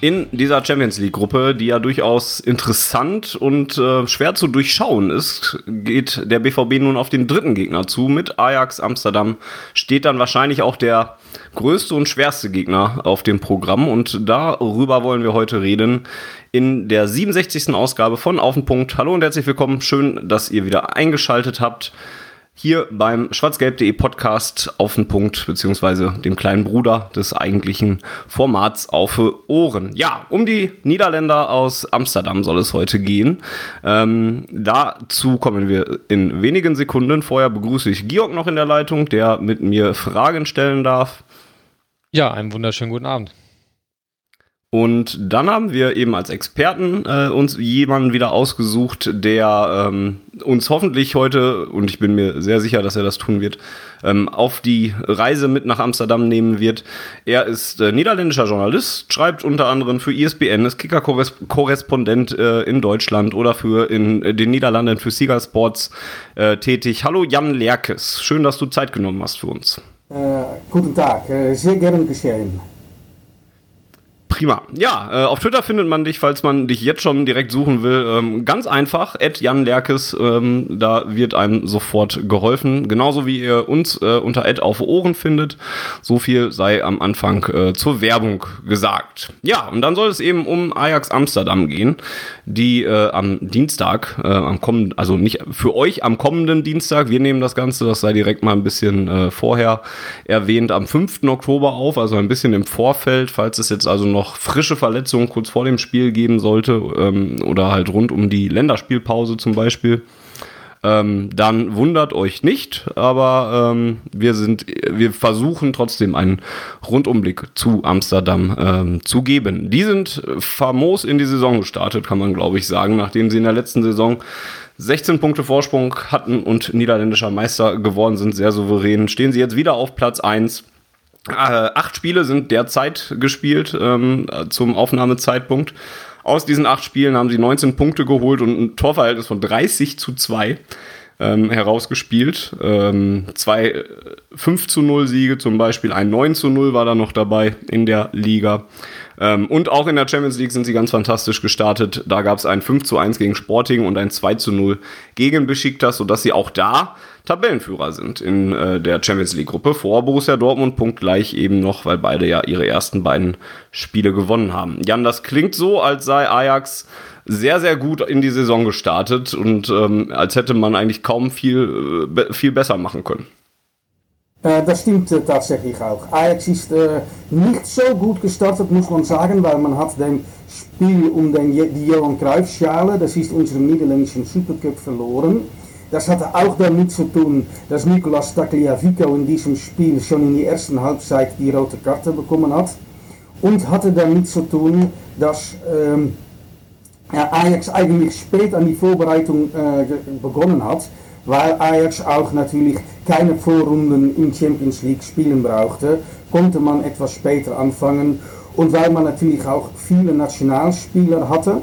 In dieser Champions League Gruppe, die ja durchaus interessant und äh, schwer zu durchschauen ist, geht der BVB nun auf den dritten Gegner zu. Mit Ajax Amsterdam steht dann wahrscheinlich auch der größte und schwerste Gegner auf dem Programm und darüber wollen wir heute reden in der 67. Ausgabe von Auf den Punkt. Hallo und herzlich willkommen. Schön, dass ihr wieder eingeschaltet habt hier beim schwarzgelb.de Podcast auf den Punkt, beziehungsweise dem kleinen Bruder des eigentlichen Formats auf Ohren. Ja, um die Niederländer aus Amsterdam soll es heute gehen. Ähm, dazu kommen wir in wenigen Sekunden. Vorher begrüße ich Georg noch in der Leitung, der mit mir Fragen stellen darf. Ja, einen wunderschönen guten Abend. Und dann haben wir eben als Experten äh, uns jemanden wieder ausgesucht, der ähm, uns hoffentlich heute, und ich bin mir sehr sicher, dass er das tun wird, ähm, auf die Reise mit nach Amsterdam nehmen wird. Er ist äh, niederländischer Journalist, schreibt unter anderem für ISBN, ist Kicker-Korrespondent äh, in Deutschland oder für in äh, den Niederlanden für Sieger Sports äh, tätig. Hallo Jan Lerkes, schön, dass du Zeit genommen hast für uns. Äh, guten Tag, sehr gern geschehen. Prima. Ja, äh, auf Twitter findet man dich, falls man dich jetzt schon direkt suchen will. Ähm, ganz einfach, Jan Lerkes, ähm, da wird einem sofort geholfen. Genauso wie ihr uns äh, unter Ad auf Ohren findet. So viel sei am Anfang äh, zur Werbung gesagt. Ja, und dann soll es eben um Ajax Amsterdam gehen, die äh, am Dienstag, äh, am kommenden, also nicht für euch am kommenden Dienstag, wir nehmen das Ganze, das sei direkt mal ein bisschen äh, vorher erwähnt, am 5. Oktober auf, also ein bisschen im Vorfeld, falls es jetzt also noch noch frische Verletzungen kurz vor dem Spiel geben sollte ähm, oder halt rund um die Länderspielpause zum Beispiel, ähm, dann wundert euch nicht, aber ähm, wir sind, wir versuchen trotzdem einen Rundumblick zu Amsterdam ähm, zu geben. Die sind famos in die Saison gestartet, kann man glaube ich sagen, nachdem sie in der letzten Saison 16 Punkte Vorsprung hatten und niederländischer Meister geworden sind, sehr souverän, stehen sie jetzt wieder auf Platz 1 äh, acht Spiele sind derzeit gespielt ähm, zum Aufnahmezeitpunkt. Aus diesen acht Spielen haben sie 19 Punkte geholt und ein Torverhältnis von 30 zu 2 ähm, herausgespielt. Ähm, zwei 5 äh, zu 0 Siege zum Beispiel, ein 9 zu 0 war da noch dabei in der Liga. Ähm, und auch in der Champions League sind sie ganz fantastisch gestartet. Da gab es ein 5 zu 1 gegen Sporting und ein 2 zu 0 gegen Besiktas, sodass sie auch da Tabellenführer sind in äh, der Champions League Gruppe vor Borussia Dortmund punktgleich eben noch, weil beide ja ihre ersten beiden Spiele gewonnen haben. Jan, das klingt so, als sei Ajax sehr, sehr gut in die Saison gestartet und ähm, als hätte man eigentlich kaum viel, äh, viel besser machen können. Äh, das stimmt tatsächlich auch. Ajax ist äh, nicht so gut gestartet, muss man sagen, weil man hat dem Spiel um den, die Johan Cruyff Schale, das ist unsere niederländischen Supercup, verloren. Das hatte auch damit zu tun, dass Nicolas Tagliafico in diesem Spiel schon in der ersten Halbzeit die rote Karte bekommen hat. Und hatte damit zu tun, dass ähm, Ajax eigentlich spät an die Vorbereitung äh, begonnen hat, weil Ajax auch natürlich keine Vorrunden in Champions League spielen brauchte, konnte man etwas später anfangen. Und weil man natürlich auch viele Nationalspieler hatte,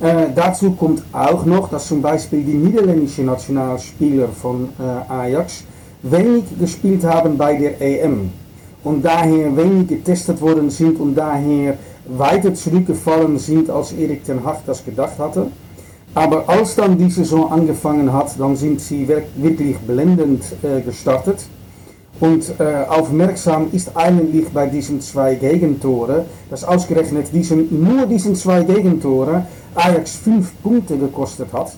äh, dazu kommt auch noch, dass zum Beispiel die niederländischen Nationalspieler von äh, Ajax wenig gespielt haben bei der EM und daher wenig getestet worden sind und daher weiter zurückgefallen sind, als Erik ten Hag das gedacht hatte. Aber als dann die Saison angefangen hat, dann sind sie wirklich blendend äh, gestartet. Und äh, aufmerksam ist eigentlich bei diesen zwei Gegentoren, dass ausgerechnet diesen, nur diesen zwei Gegentoren Ajax fünf Punkte gekostet hat.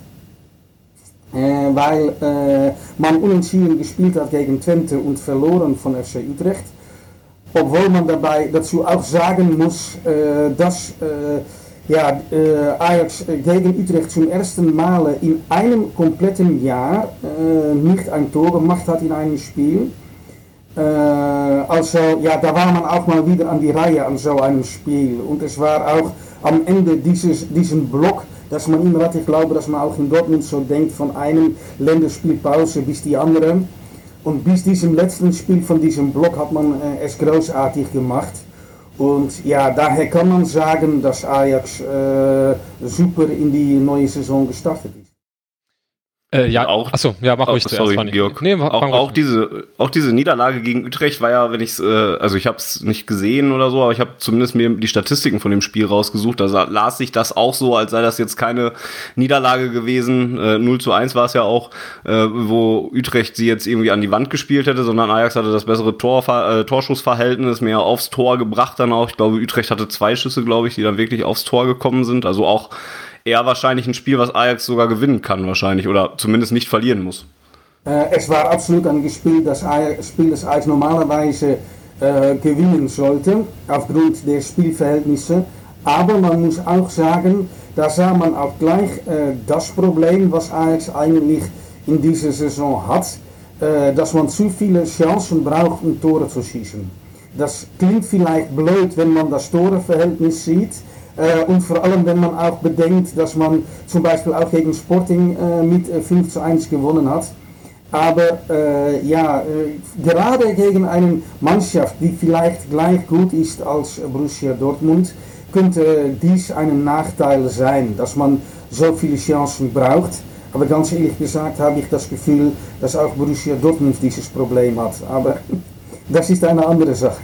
Äh, weil äh, man unentschieden gespielt hat gegen Twente und verloren von FC Utrecht. Obwohl man dabei dazu auch sagen muss, äh, dass äh, ja, Ajax gegen Utrecht zum ersten Mal in einem kompletten Jahr nicht ein Tor gemacht hat in einem Spiel. Also, ja, da war man auch mal wieder an die Reihe an so einem Spiel. Und es war auch am Ende dieses, diesen Block, dass man immer hat, ich glaube, dass man auch in Dortmund so denkt, von einem Länderspielpause bis die andere. Und bis diesem letzten Spiel von diesem Block hat man äh, es großartig gemacht. Und ja, daher kann man sagen, dass Ajax äh, super in die neue Saison gestartet. Äh, ja, auch. Achso, ja, mach ruhig sorry, zuerst, Georg. Nee, auch, auch diese, auch diese Niederlage gegen Utrecht war ja, wenn ich es, äh, also ich habe es nicht gesehen oder so, aber ich habe zumindest mir die Statistiken von dem Spiel rausgesucht. Da las sich das auch so, als sei das jetzt keine Niederlage gewesen. Äh, 0 zu 1 war es ja auch, äh, wo Utrecht sie jetzt irgendwie an die Wand gespielt hätte, sondern Ajax hatte das bessere Tor, äh, Torschussverhältnis, mehr aufs Tor gebracht dann auch. Ich glaube, Utrecht hatte zwei Schüsse, glaube ich, die dann wirklich aufs Tor gekommen sind. Also auch eher wahrscheinlich ein Spiel, was Ajax sogar gewinnen kann wahrscheinlich oder zumindest nicht verlieren muss. Äh, es war absolut ein Spiel, das Ajax, Spiel, das Ajax normalerweise äh, gewinnen sollte, aufgrund der Spielverhältnisse. Aber man muss auch sagen, da sah man auch gleich äh, das Problem, was Ajax eigentlich in dieser Saison hat, äh, dass man zu viele Chancen braucht, um Tore zu schießen. Das klingt vielleicht blöd, wenn man das Toreverhältnis sieht, und vor allem, wenn man auch bedenkt, dass man zum Beispiel auch gegen Sporting äh, mit 5 äh, zu 1 gewonnen hat. Aber äh, ja, äh, gerade gegen eine Mannschaft, die vielleicht gleich gut ist als Borussia Dortmund, könnte dies ein Nachteil sein, dass man so viele Chancen braucht. Aber ganz ehrlich gesagt habe ich das Gefühl, dass auch Borussia Dortmund dieses Problem hat. Aber das ist eine andere Sache.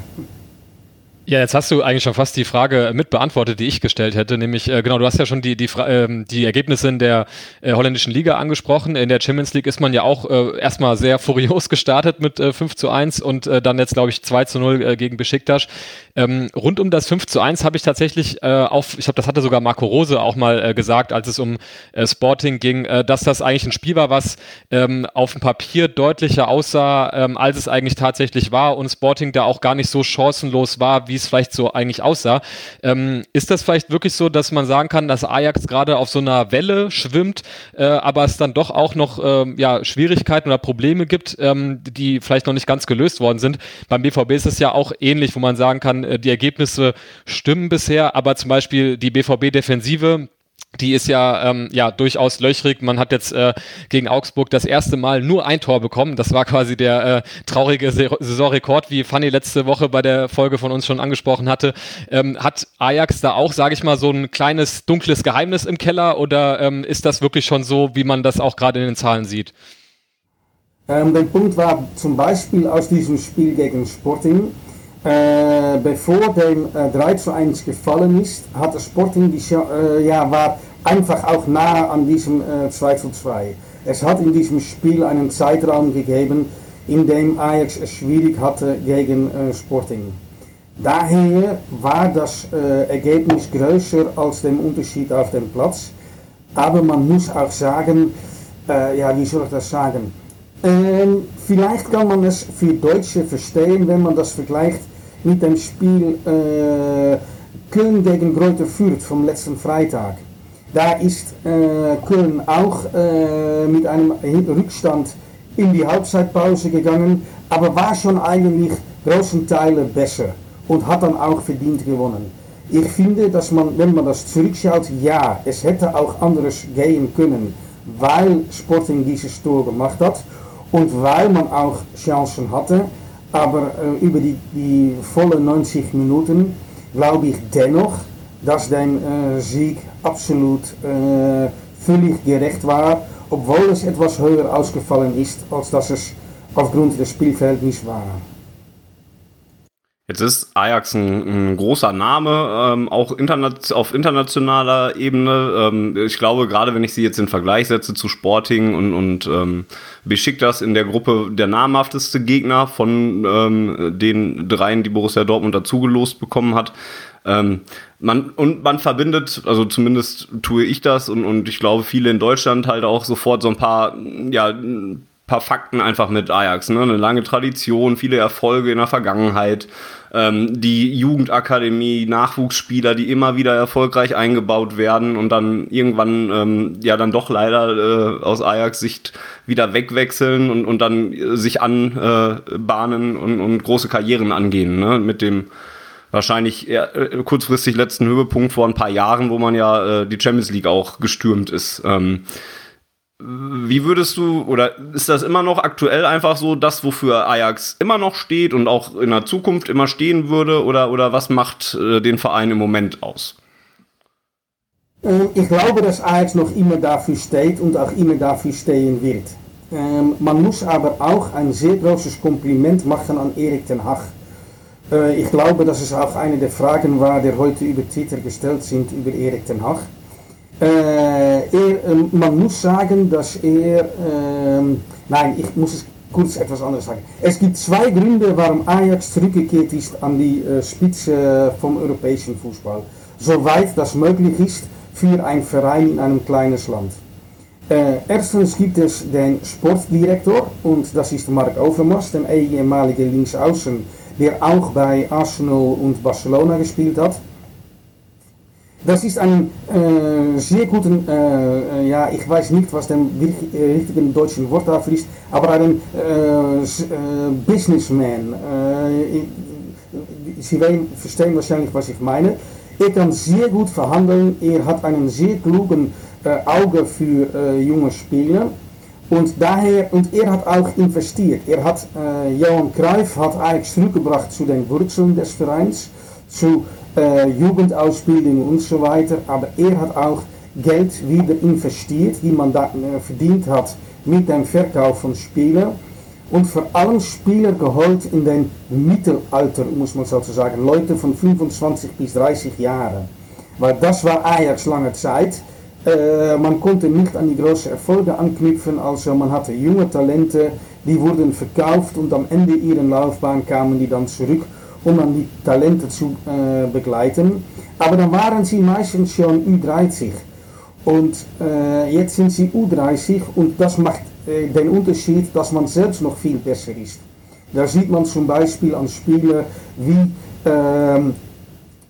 Ja, jetzt hast du eigentlich schon fast die Frage mit beantwortet, die ich gestellt hätte, nämlich äh, genau, du hast ja schon die die, äh, die Ergebnisse in der äh, holländischen Liga angesprochen. In der Champions League ist man ja auch äh, erstmal sehr furios gestartet mit äh, 5 zu 1 und äh, dann jetzt glaube ich 2 zu 0 äh, gegen Besiktas. Ähm, rund um das 5 zu 1 habe ich tatsächlich äh, auf, ich glaube, das hatte sogar Marco Rose auch mal äh, gesagt, als es um äh, Sporting ging, äh, dass das eigentlich ein Spiel war, was ähm, auf dem Papier deutlicher aussah, ähm, als es eigentlich tatsächlich war und Sporting da auch gar nicht so chancenlos war, wie es vielleicht so eigentlich aussah. Ähm, ist das vielleicht wirklich so, dass man sagen kann, dass Ajax gerade auf so einer Welle schwimmt, äh, aber es dann doch auch noch äh, ja, Schwierigkeiten oder Probleme gibt, ähm, die vielleicht noch nicht ganz gelöst worden sind? Beim BVB ist es ja auch ähnlich, wo man sagen kann, äh, die Ergebnisse stimmen bisher, aber zum Beispiel die BVB-Defensive, die ist ja, ähm, ja durchaus löchrig. Man hat jetzt äh, gegen Augsburg das erste Mal nur ein Tor bekommen. Das war quasi der äh, traurige Saisonrekord, wie Fanny letzte Woche bei der Folge von uns schon angesprochen hatte. Ähm, hat Ajax da auch, sage ich mal, so ein kleines dunkles Geheimnis im Keller oder ähm, ist das wirklich schon so, wie man das auch gerade in den Zahlen sieht? Ähm, der Punkt war zum Beispiel aus diesem Spiel gegen Sporting, äh, bevor dem äh, 3 zu 1 gefallen ist, hat Sporting die, äh, ja, war einfach auch nah an diesem äh, 2 zu 2. Es hat in diesem Spiel einen Zeitraum gegeben, in dem Ajax es schwierig hatte gegen Sporting. Daher war das äh, Ergebnis größer als der Unterschied auf dem Platz. Aber man muss auch sagen, äh, ja, wie soll ich das sagen? Ähm, vielleicht kann man es für Deutsche verstehen, wenn man das vergleicht mit dem Spiel äh, Köln gegen Greuther Fürth vom letzten Freitag. Da ist äh, Köln auch äh, mit einem Rückstand in die Halbzeitpause gegangen, aber war schon eigentlich großen Teile besser und hat dann auch verdient gewonnen. Ich finde, dass man, wenn man das zurückschaut, ja, es hätte auch anders gehen können, weil Sporting dieses Tor gemacht hat und weil man auch Chancen hatte. Aber äh, über die, die volle 90 Minuten glaube ich dennoch, dass der äh, Sieg absolut äh, völlig gerecht war, obwohl es etwas höher ausgefallen ist, als dass es aufgrund des Spielfelds war. Jetzt ist Ajax ein, ein großer Name, ähm, auch internet, auf internationaler Ebene. Ähm, ich glaube, gerade wenn ich sie jetzt in Vergleich setze zu Sporting und, und ähm, Besiktas in der Gruppe der namhafteste Gegner von ähm, den dreien, die Borussia Dortmund dazugelost bekommen hat. Ähm, man, und man verbindet, also zumindest tue ich das und, und ich glaube viele in Deutschland halt auch sofort so ein paar, ja, paar Fakten einfach mit Ajax. Ne? Eine lange Tradition, viele Erfolge in der Vergangenheit. Ähm, die Jugendakademie, Nachwuchsspieler, die immer wieder erfolgreich eingebaut werden und dann irgendwann ähm, ja dann doch leider äh, aus Ajax-Sicht wieder wegwechseln und, und dann äh, sich anbahnen äh, und, und große Karrieren angehen. Ne? Mit dem wahrscheinlich eher, äh, kurzfristig letzten Höhepunkt vor ein paar Jahren, wo man ja äh, die Champions League auch gestürmt ist. Ähm, wie würdest du, oder ist das immer noch aktuell einfach so das, wofür Ajax immer noch steht und auch in der Zukunft immer stehen würde? Oder, oder was macht äh, den Verein im Moment aus? Ähm, ich glaube, dass Ajax noch immer dafür steht und auch immer dafür stehen wird. Ähm, man muss aber auch ein sehr großes Kompliment machen an Erik ten Hag. Äh, ich glaube, dass es auch eine der Fragen war, die heute über Twitter gestellt sind, über Erik ten Hag. Er, ähm, man muss sagen, dass er, ähm, nein, ich muss es kurz etwas anderes sagen. Es gibt zwei Gründe, warum Ajax zurückgekehrt ist an die äh, Spitze vom europäischen Fußball. Soweit das möglich ist für einen Verein in einem kleinen Land. Äh, erstens gibt es den Sportdirektor und das ist Mark Overmars, der ehemalige Linksaußen, der auch bei Arsenal und Barcelona gespielt hat. Das ist ein äh, sehr guten, äh, ja, ich weiß nicht, was der richtige deutsche Wort dafür ist, aber ein äh, Businessman. Sie verstehen wahrscheinlich, was ich meine. Er kann sehr gut verhandeln, er hat einen sehr klugen Auge für junge Spieler. Und daher, und er hat auch investiert. Er hat, Johan Cruyff hat eigentlich zurückgebracht zu den Wurzeln des Vereins, zu äh, Jugendausbildung und so weiter, aber er hat auch Geld wieder investiert, die man da äh, verdient hat mit dem Verkauf von Spielern und vor allem Spieler geholt in den Mittelalter, muss man sozusagen, Leute von 25 bis 30 Jahren. Weil das war Ajax lange Zeit. Äh, man konnte nicht an die großen Erfolge anknüpfen, also man hatte junge Talente, die wurden verkauft und am Ende ihrer Laufbahn kamen die dann zurück um dann die Talente zu äh, begleiten. Aber dann waren sie meistens schon U30. Und äh, jetzt sind sie U30 und das macht den Unterschied, dass man selbst noch viel besser ist. Da sieht man zum Beispiel an Spielern wie ähm,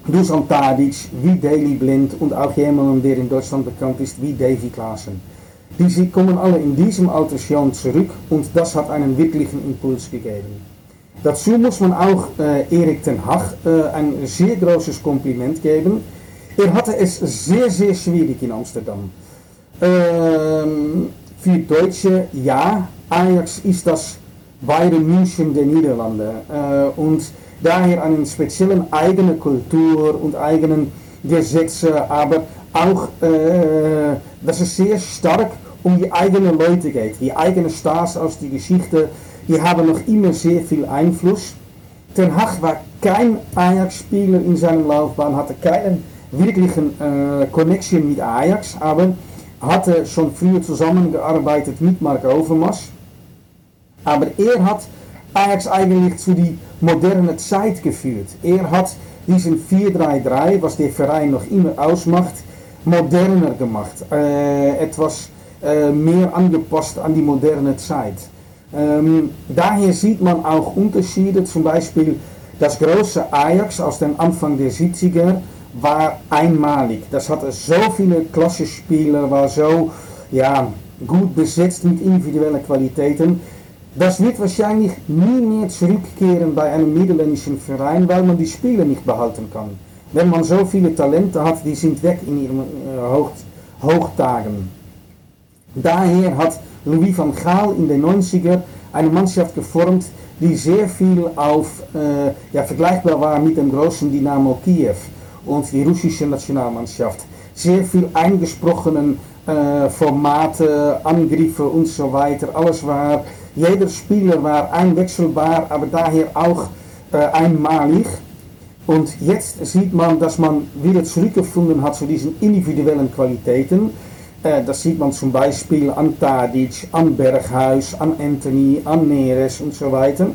Dusan Tadic, wie Daley Blind und auch jemand, der in Deutschland bekannt ist, wie Davy Klaassen. Die kommen alle in diesem Alter schon zurück und das hat einen wirklichen Impuls gegeben. Dazu muss man auch äh, Erik ten Hag äh, ein sehr großes Kompliment geben. Er hatte es sehr, sehr schwierig in Amsterdam. Ähm, für Deutsche, ja, Ajax ist das Bayern München der Niederlande äh, und daher einen speziellen eigenen Kultur und eigenen Gesetze, aber auch, äh, dass es sehr stark um die eigenen Leute geht, die eigenen Stars aus der Geschichte die haben noch immer sehr viel Einfluss. Ten Hag war kein Ajax-Spieler in seiner Laufbahn, hatte keinen wirklichen äh, Connection mit Ajax, aber hatte schon früher zusammengearbeitet mit Mark Overmars. Aber er hat Ajax eigentlich zu die moderne Zeit geführt. Er hat diesen 4-3-3, was der Verein noch immer ausmacht, moderner gemacht. Äh, etwas äh, mehr angepasst an die moderne Zeit. Ähm, daher sieht man auch Unterschiede, zum Beispiel das große Ajax aus dem Anfang der 70er war einmalig. Das hatte so viele Klassenspieler, war so ja, gut besetzt mit individuellen Qualitäten. Das wird wahrscheinlich nie mehr zurückkehren bei einem niederländischen Verein, weil man die Spieler nicht behalten kann. Wenn man so viele Talente hat, die sind weg in ihren äh, Hochtagen. Daher hat Louis van Gaal in den 90er eine Mannschaft geformt, die sehr viel auf, äh, ja, vergleichbar war mit dem großen Dynamo Kiew und die russische Nationalmannschaft. Sehr viel eingesprochenen äh, Formate, Angriffe und so weiter. Alles war, jeder Spieler war einwechselbar, aber daher auch äh, einmalig. Und jetzt sieht man, dass man wieder zurückgefunden hat zu diesen individuellen Qualitäten. Äh, das sieht man zum Beispiel an Tadic, an Berghuis, an Anthony, an Neres und so weiter.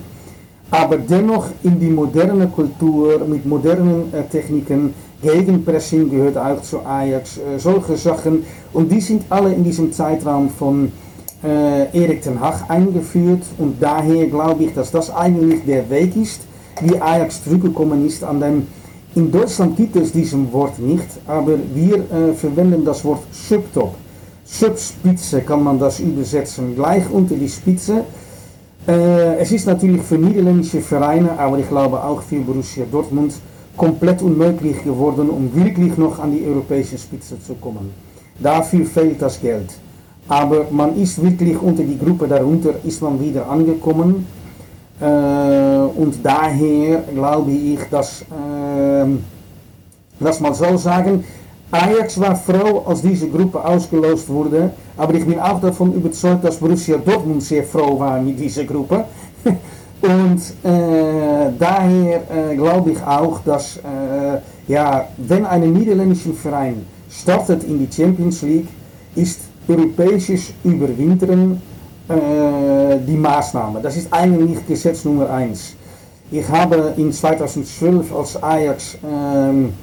Aber dennoch in die moderne Kultur mit modernen äh, Techniken, Gegenpressing gehört auch zu Ajax, solche Sachen. Und die sind alle in diesem Zeitraum von äh, Erik ten Hag eingeführt und daher glaube ich, dass das eigentlich der Weg ist, wie Ajax zurückgekommen ist an dem, in Deutschland gibt es diesen Wort nicht, aber wir äh, verwenden das Wort Subtop. Subspitze kann man das übersetzen, gleich unter die Spitze. Äh, es ist natürlich für niederländische Vereine, aber ich glaube auch für Borussia Dortmund, komplett unmöglich geworden, um wirklich noch an die europäische Spitze zu kommen. Dafür fehlt das Geld. Aber man ist wirklich unter die Gruppe darunter, ist man wieder angekommen. Und daher glaube ich, dass, lass mal so sagen, Ajax war froh, als diese Gruppe ausgelost wurde. Aber ich bin auch davon überzeugt, dass Borussia Dortmund sehr froh war mit dieser Gruppe. Und äh, daher äh, glaube ich auch, dass äh, ja, wenn ein niederländischer Verein startet in die Champions League, ist europäisches Überwintern äh, die Maßnahme. Das ist eigentlich Gesetz Nummer 1. Ich habe in 2012 als Ajax ähm,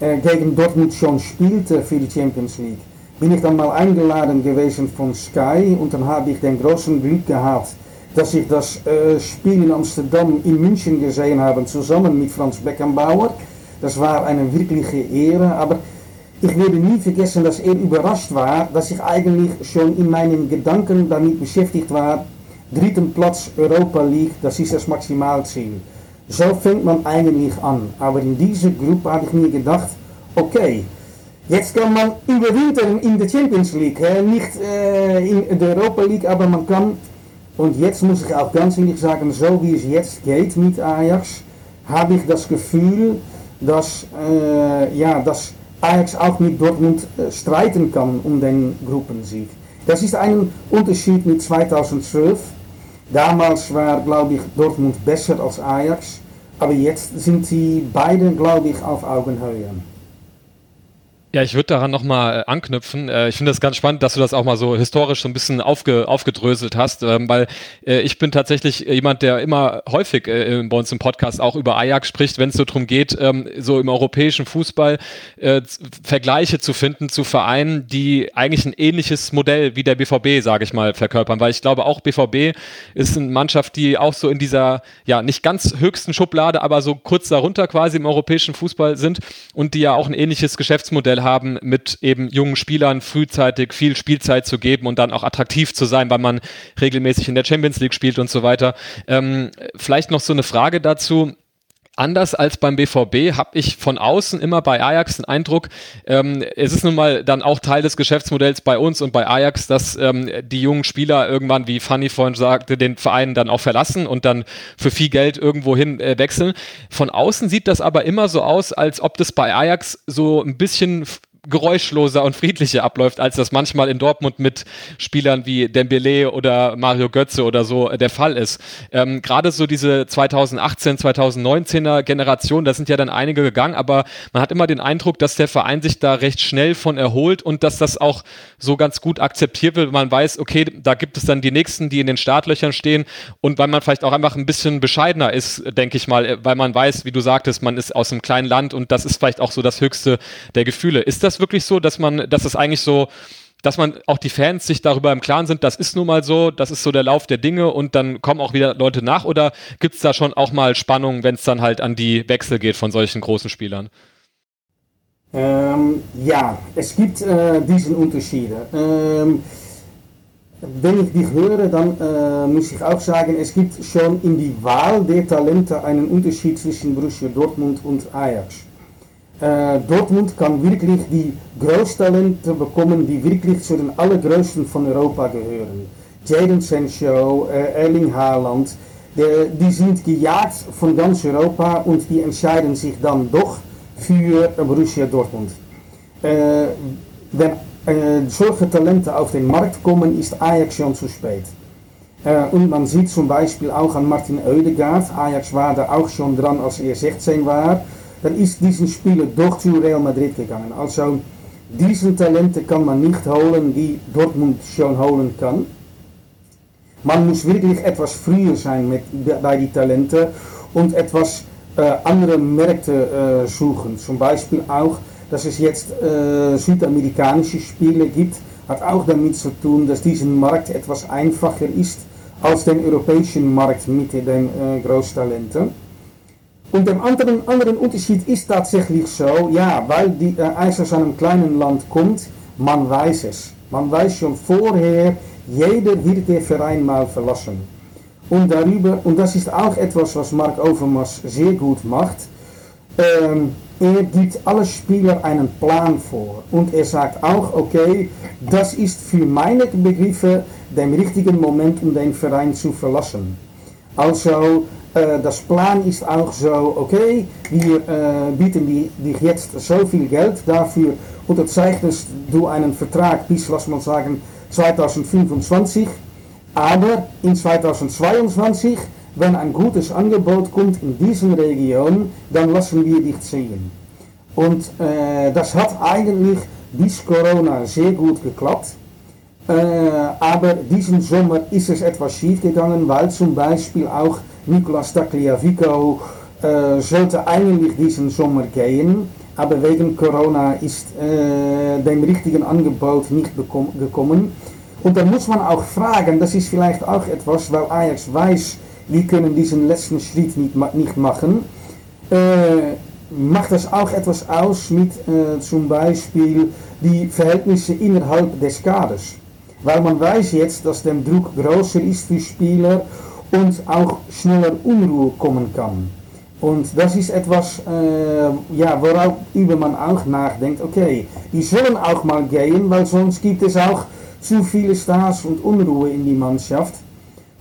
äh, gegen Dortmund schon spielte für die Champions League, bin ich dann mal eingeladen gewesen von Sky und dann habe ich den großen Glück gehabt, dass ich das äh, Spiel in Amsterdam in München gesehen habe, zusammen mit Franz Beckenbauer. Das war eine wirkliche Ehre, aber ich werde nie vergessen, dass er überrascht war, dass ich eigentlich schon in meinen Gedanken damit beschäftigt war, dritten Platz Europa League, das ist das Maximalziel. So fängt man eigentlich an. Aber in dieser Gruppe habe ich mir gedacht, okay, jetzt kann man überwintern in der Champions League. Hè? Nicht äh, in der Europa League, aber man kann, und jetzt muss ich auch ganz ehrlich sagen, so wie es jetzt geht mit Ajax, habe ich das Gefühl, dass, äh, ja, dass Ajax auch mit Dortmund äh, streiten kann um den Gruppensieg. Das ist ein Unterschied mit 2012. Damals war, glaube ich, Dortmund besser als Ajax, aber jetzt sind sie beide, glaube ich, auf Augenhöhe. Ja, ich würde daran nochmal äh, anknüpfen. Äh, ich finde das ganz spannend, dass du das auch mal so historisch so ein bisschen aufge, aufgedröselt hast, ähm, weil äh, ich bin tatsächlich jemand, der immer häufig bei uns im Podcast auch über Ajax spricht, wenn es so darum geht, ähm, so im europäischen Fußball Vergleiche zu finden zu Vereinen, die eigentlich ein ähnliches Modell wie der BVB, sage ich mal, verkörpern, weil ich glaube auch BVB ist eine Mannschaft, die auch so in dieser, ja, nicht ganz höchsten Schublade, aber so kurz darunter quasi im europäischen Fußball sind und die ja auch ein ähnliches Geschäftsmodell haben, mit eben jungen Spielern frühzeitig viel Spielzeit zu geben und dann auch attraktiv zu sein, weil man regelmäßig in der Champions League spielt und so weiter. Ähm, vielleicht noch so eine Frage dazu anders als beim BVB habe ich von außen immer bei Ajax den Eindruck, ähm, es ist nun mal dann auch Teil des Geschäftsmodells bei uns und bei Ajax, dass ähm, die jungen Spieler irgendwann, wie Fanny vorhin sagte, den Verein dann auch verlassen und dann für viel Geld irgendwohin äh, wechseln. Von außen sieht das aber immer so aus, als ob das bei Ajax so ein bisschen geräuschloser und friedlicher abläuft, als das manchmal in Dortmund mit Spielern wie Dembele oder Mario Götze oder so äh, der Fall ist. Ähm, Gerade so diese 2018, 2019er Generation, da sind ja dann einige gegangen, aber man hat immer den Eindruck, dass der Verein sich da recht schnell von erholt und dass das auch so ganz gut akzeptiert wird. Man weiß, okay, da gibt es dann die Nächsten, die in den Startlöchern stehen und weil man vielleicht auch einfach ein bisschen bescheidener ist, denke ich mal, weil man weiß, wie du sagtest, man ist aus einem kleinen Land und das ist vielleicht auch so das höchste der Gefühle. Ist das das wirklich so, dass man, dass es eigentlich so, dass man auch die Fans sich darüber im Klaren sind, das ist nun mal so, das ist so der Lauf der Dinge und dann kommen auch wieder Leute nach oder gibt es da schon auch mal Spannungen, wenn es dann halt an die Wechsel geht von solchen großen Spielern? Ähm, ja, es gibt äh, diesen Unterschiede. Ähm, wenn ich dich höre, dann äh, muss ich auch sagen, es gibt schon in die Wahl der Talente einen Unterschied zwischen Borussia Dortmund und Ajax. Äh, Dortmund kann wirklich die Großtalente bekommen, die wirklich zu den allergrößten von Europa gehören. Jadon Sancho, äh, Erling Haaland, der, die sind gejagt von ganz Europa und die entscheiden sich dann doch für Borussia Dortmund. Äh, wenn äh, solche Talente Markt kommen, ist Ajax schon zu spät. Äh, und man sieht zum Beispiel auch an Martin Oedegaard, Ajax war da auch schon dran, als er 16 war dann ist diesen Spieler doch zu Real Madrid gegangen. Also diese Talente kann man nicht holen, die Dortmund schon holen kann. Man muss wirklich etwas früher sein mit, bei die Talente und etwas äh, andere Märkte äh, suchen. Zum Beispiel auch, dass es jetzt äh, südamerikanische Spiele gibt, hat auch damit zu tun, dass diesen Markt etwas einfacher ist als den europäischen Markt mit den äh, Großtalenten. Und der anderen, anderen Unterschied ist tatsächlich so, ja, weil die äh, Eis aus einem kleinen Land kommt, man weiß es. Man weiß schon vorher, jeder wird den Verein mal verlassen. Und darüber, und das ist auch etwas, was Mark Overmars sehr gut macht, ähm, er gibt alle Spieler einen Plan vor und er sagt auch, okay, das ist für meine Begriffe der richtige Moment, um den Verein zu verlassen. Also, das Plan ist auch so, okay, wir äh, bieten die, dich jetzt so viel Geld, dafür unterzeichnest du einen Vertrag bis, was man sagen, 2025, aber in 2022 wenn ein gutes Angebot kommt in diesen Region, dann lassen wir dich ziehen. Und äh, das hat eigentlich bis Corona sehr gut geklappt. Äh, aber diesen Sommer ist es etwas schief gegangen, weil zum Beispiel auch Nicolas Tagliafico äh, sollte eigentlich diesen Sommer gehen, aber wegen Corona ist äh, dem richtigen Angebot nicht gekommen. Und da muss man auch fragen, das ist vielleicht auch etwas, weil Ajax weiß, wir können diesen letzten Schritt nicht, nicht machen. Äh, macht das auch etwas aus mit äh, zum Beispiel die Verhältnisse innerhalb des Kaders? Weil man weiß jetzt, dass der Druck größer ist für Spieler und auch schneller Unruhe kommen kann. Und das ist etwas, äh, ja, worüber man auch nachdenkt. Okay, die sollen auch mal gehen, weil sonst gibt es auch zu viele Stars und Unruhe in die Mannschaft.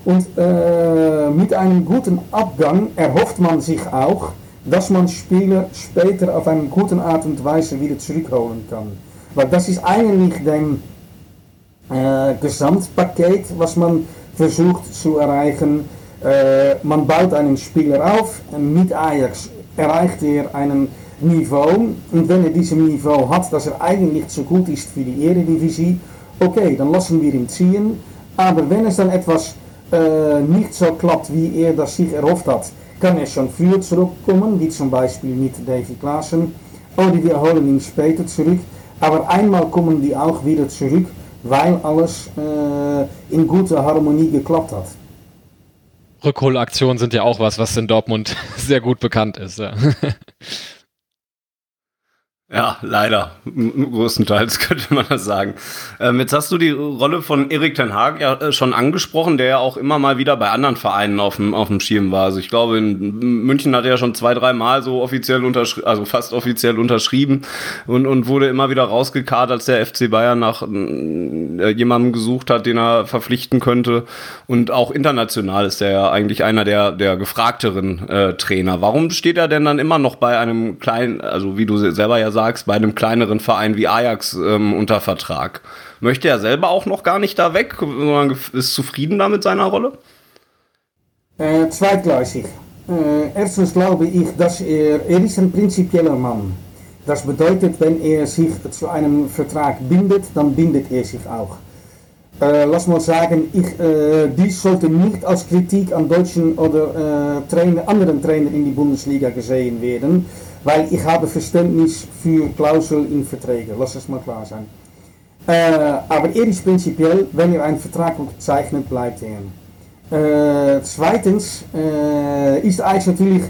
Und äh, mit einem guten Abgang erhofft man sich auch, dass man Spieler später auf eine gute Art und Weise wieder zurückholen kann. Weil das ist eigentlich dem äh, Gesamtpaket, was man versucht zu erreichen. Äh, man baut einen Spieler auf, mit Ajax erreicht er einen Niveau und wenn er dieses Niveau hat, dass er eigentlich zu gut ist für die Eredivisie, okay, dann lassen wir ihn ziehen. Aber wenn es dann etwas äh, nicht so klappt, wie er das sich erhofft hat, kann er schon früher zurückkommen, wie zum Beispiel mit David Klaassen, oder wir holen ihn später zurück. Aber einmal kommen die auch wieder zurück, weil alles äh, in guter Harmonie geklappt hat. Rückholaktionen sind ja auch was, was in Dortmund sehr gut bekannt ist. Ja. Ja, leider. Größtenteils könnte man das sagen. Ähm, jetzt hast du die Rolle von Erik Ten Haag ja äh, schon angesprochen, der ja auch immer mal wieder bei anderen Vereinen auf dem, auf dem Schirm war. Also ich glaube, in München hat er ja schon zwei, drei Mal so offiziell unterschrieben, also fast offiziell unterschrieben und, und wurde immer wieder rausgekarrt, als der FC Bayern nach äh, jemandem gesucht hat, den er verpflichten könnte. Und auch international ist er ja eigentlich einer der, der gefragteren äh, Trainer. Warum steht er denn dann immer noch bei einem kleinen, also wie du selber ja sagst, sagst, bei einem kleineren Verein wie Ajax ähm, unter Vertrag. Möchte er selber auch noch gar nicht da weg, sondern ist zufrieden da mit seiner Rolle? Äh, zweitgleisig. Äh, erstens glaube ich, dass er, er ist ein prinzipieller Mann. Das bedeutet, wenn er sich zu einem Vertrag bindet, dann bindet er sich auch. Äh, lass mal sagen, ich, äh, dies sollte nicht als Kritik an deutschen oder äh, Trainer, anderen Trainern in die Bundesliga gesehen werden weil ich habe Verständnis für Klauseln in Verträgen, lass es mal klar sein. Äh, aber er ist prinzipiell, wenn er einen Vertrag unterzeichnet, bleibt er. Äh, zweitens äh, ist Ajax natürlich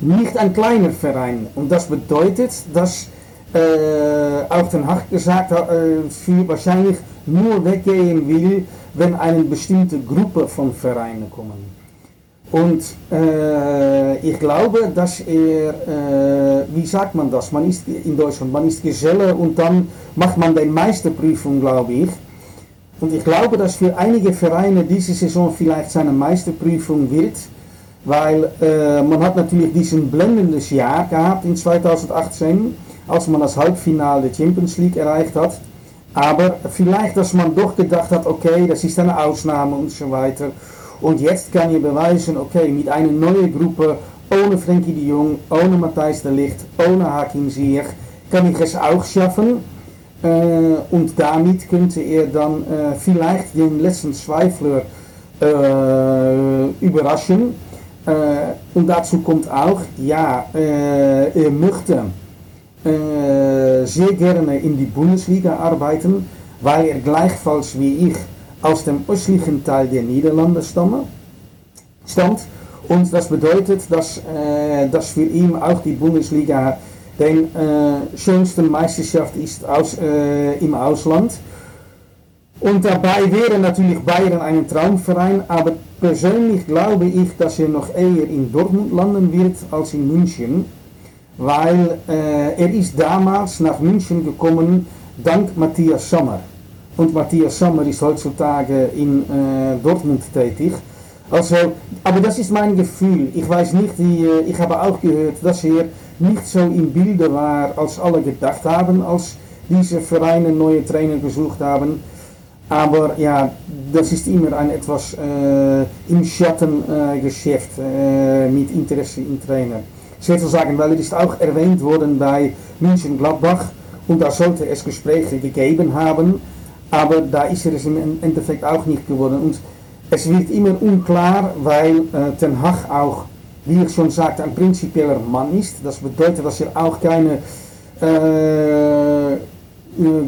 nicht ein kleiner Verein und das bedeutet, dass äh, auch Den Hag gesagt hat, für wahrscheinlich nur weggehen will, wenn eine bestimmte Gruppe von Vereinen kommen. Und äh, ich glaube, dass er, äh, wie sagt man das, man ist in Deutschland, man ist Geselle und dann macht man die Meisterprüfung, glaube ich. Und ich glaube, dass für einige Vereine diese Saison vielleicht seine Meisterprüfung wird, weil äh, man hat natürlich diesen blendendes Jahr gehabt in 2018, als man das Halbfinale Champions League erreicht hat. Aber vielleicht, dass man doch gedacht hat, okay, das ist eine Ausnahme und so weiter. Und jetzt kann ihr beweisen, okay, mit einer neuen Gruppe, ohne Frenkie de Jong, ohne Matthijs de Licht, ohne Hakim Ziyech, kann ich es auch schaffen. Äh, und damit könnte er dann äh, vielleicht den letzten Zweifler äh, überraschen. Und dazu kommt auch, ja, er möchte sehr gerne in die Bundesliga arbeiten. weil er gleichfalls wie ich aus dem östlichen Teil der Niederlande stamme, stammt. Und das bedeutet, dass, äh, dass für ihn auch die Bundesliga die äh, schönste Meisterschaft ist aus, äh, im Ausland. Und dabei wäre natürlich Bayern ein Traumverein, aber persönlich glaube ich, dass er noch eher in Dortmund landen wird als in München, weil äh, er ist damals nach München gekommen dank Matthias Sommer. Und Matthias Sommer ist heutzutage in äh, Dortmund tätig. Also, aber das ist mein Gefühl. Ich weiß nicht, die, äh, ich habe auch gehört, dass er nicht so im Bilde war, als alle gedacht haben, als diese Vereine neue Trainer gesucht haben. Aber ja, das ist immer ein etwas äh, im Schatten äh, äh, mit Interesse im Trainer. Sozusagen, weil es ist auch erwähnt worden bei München Gladbach und da sollte es Gespräche gegeben haben, aber da ist es im Endeffekt auch nicht geworden. Und es wird immer unklar, weil äh, Ten Hag auch, wie ich schon sagte, ein prinzipieller Mann ist. Das bedeutet, dass er auch keine äh,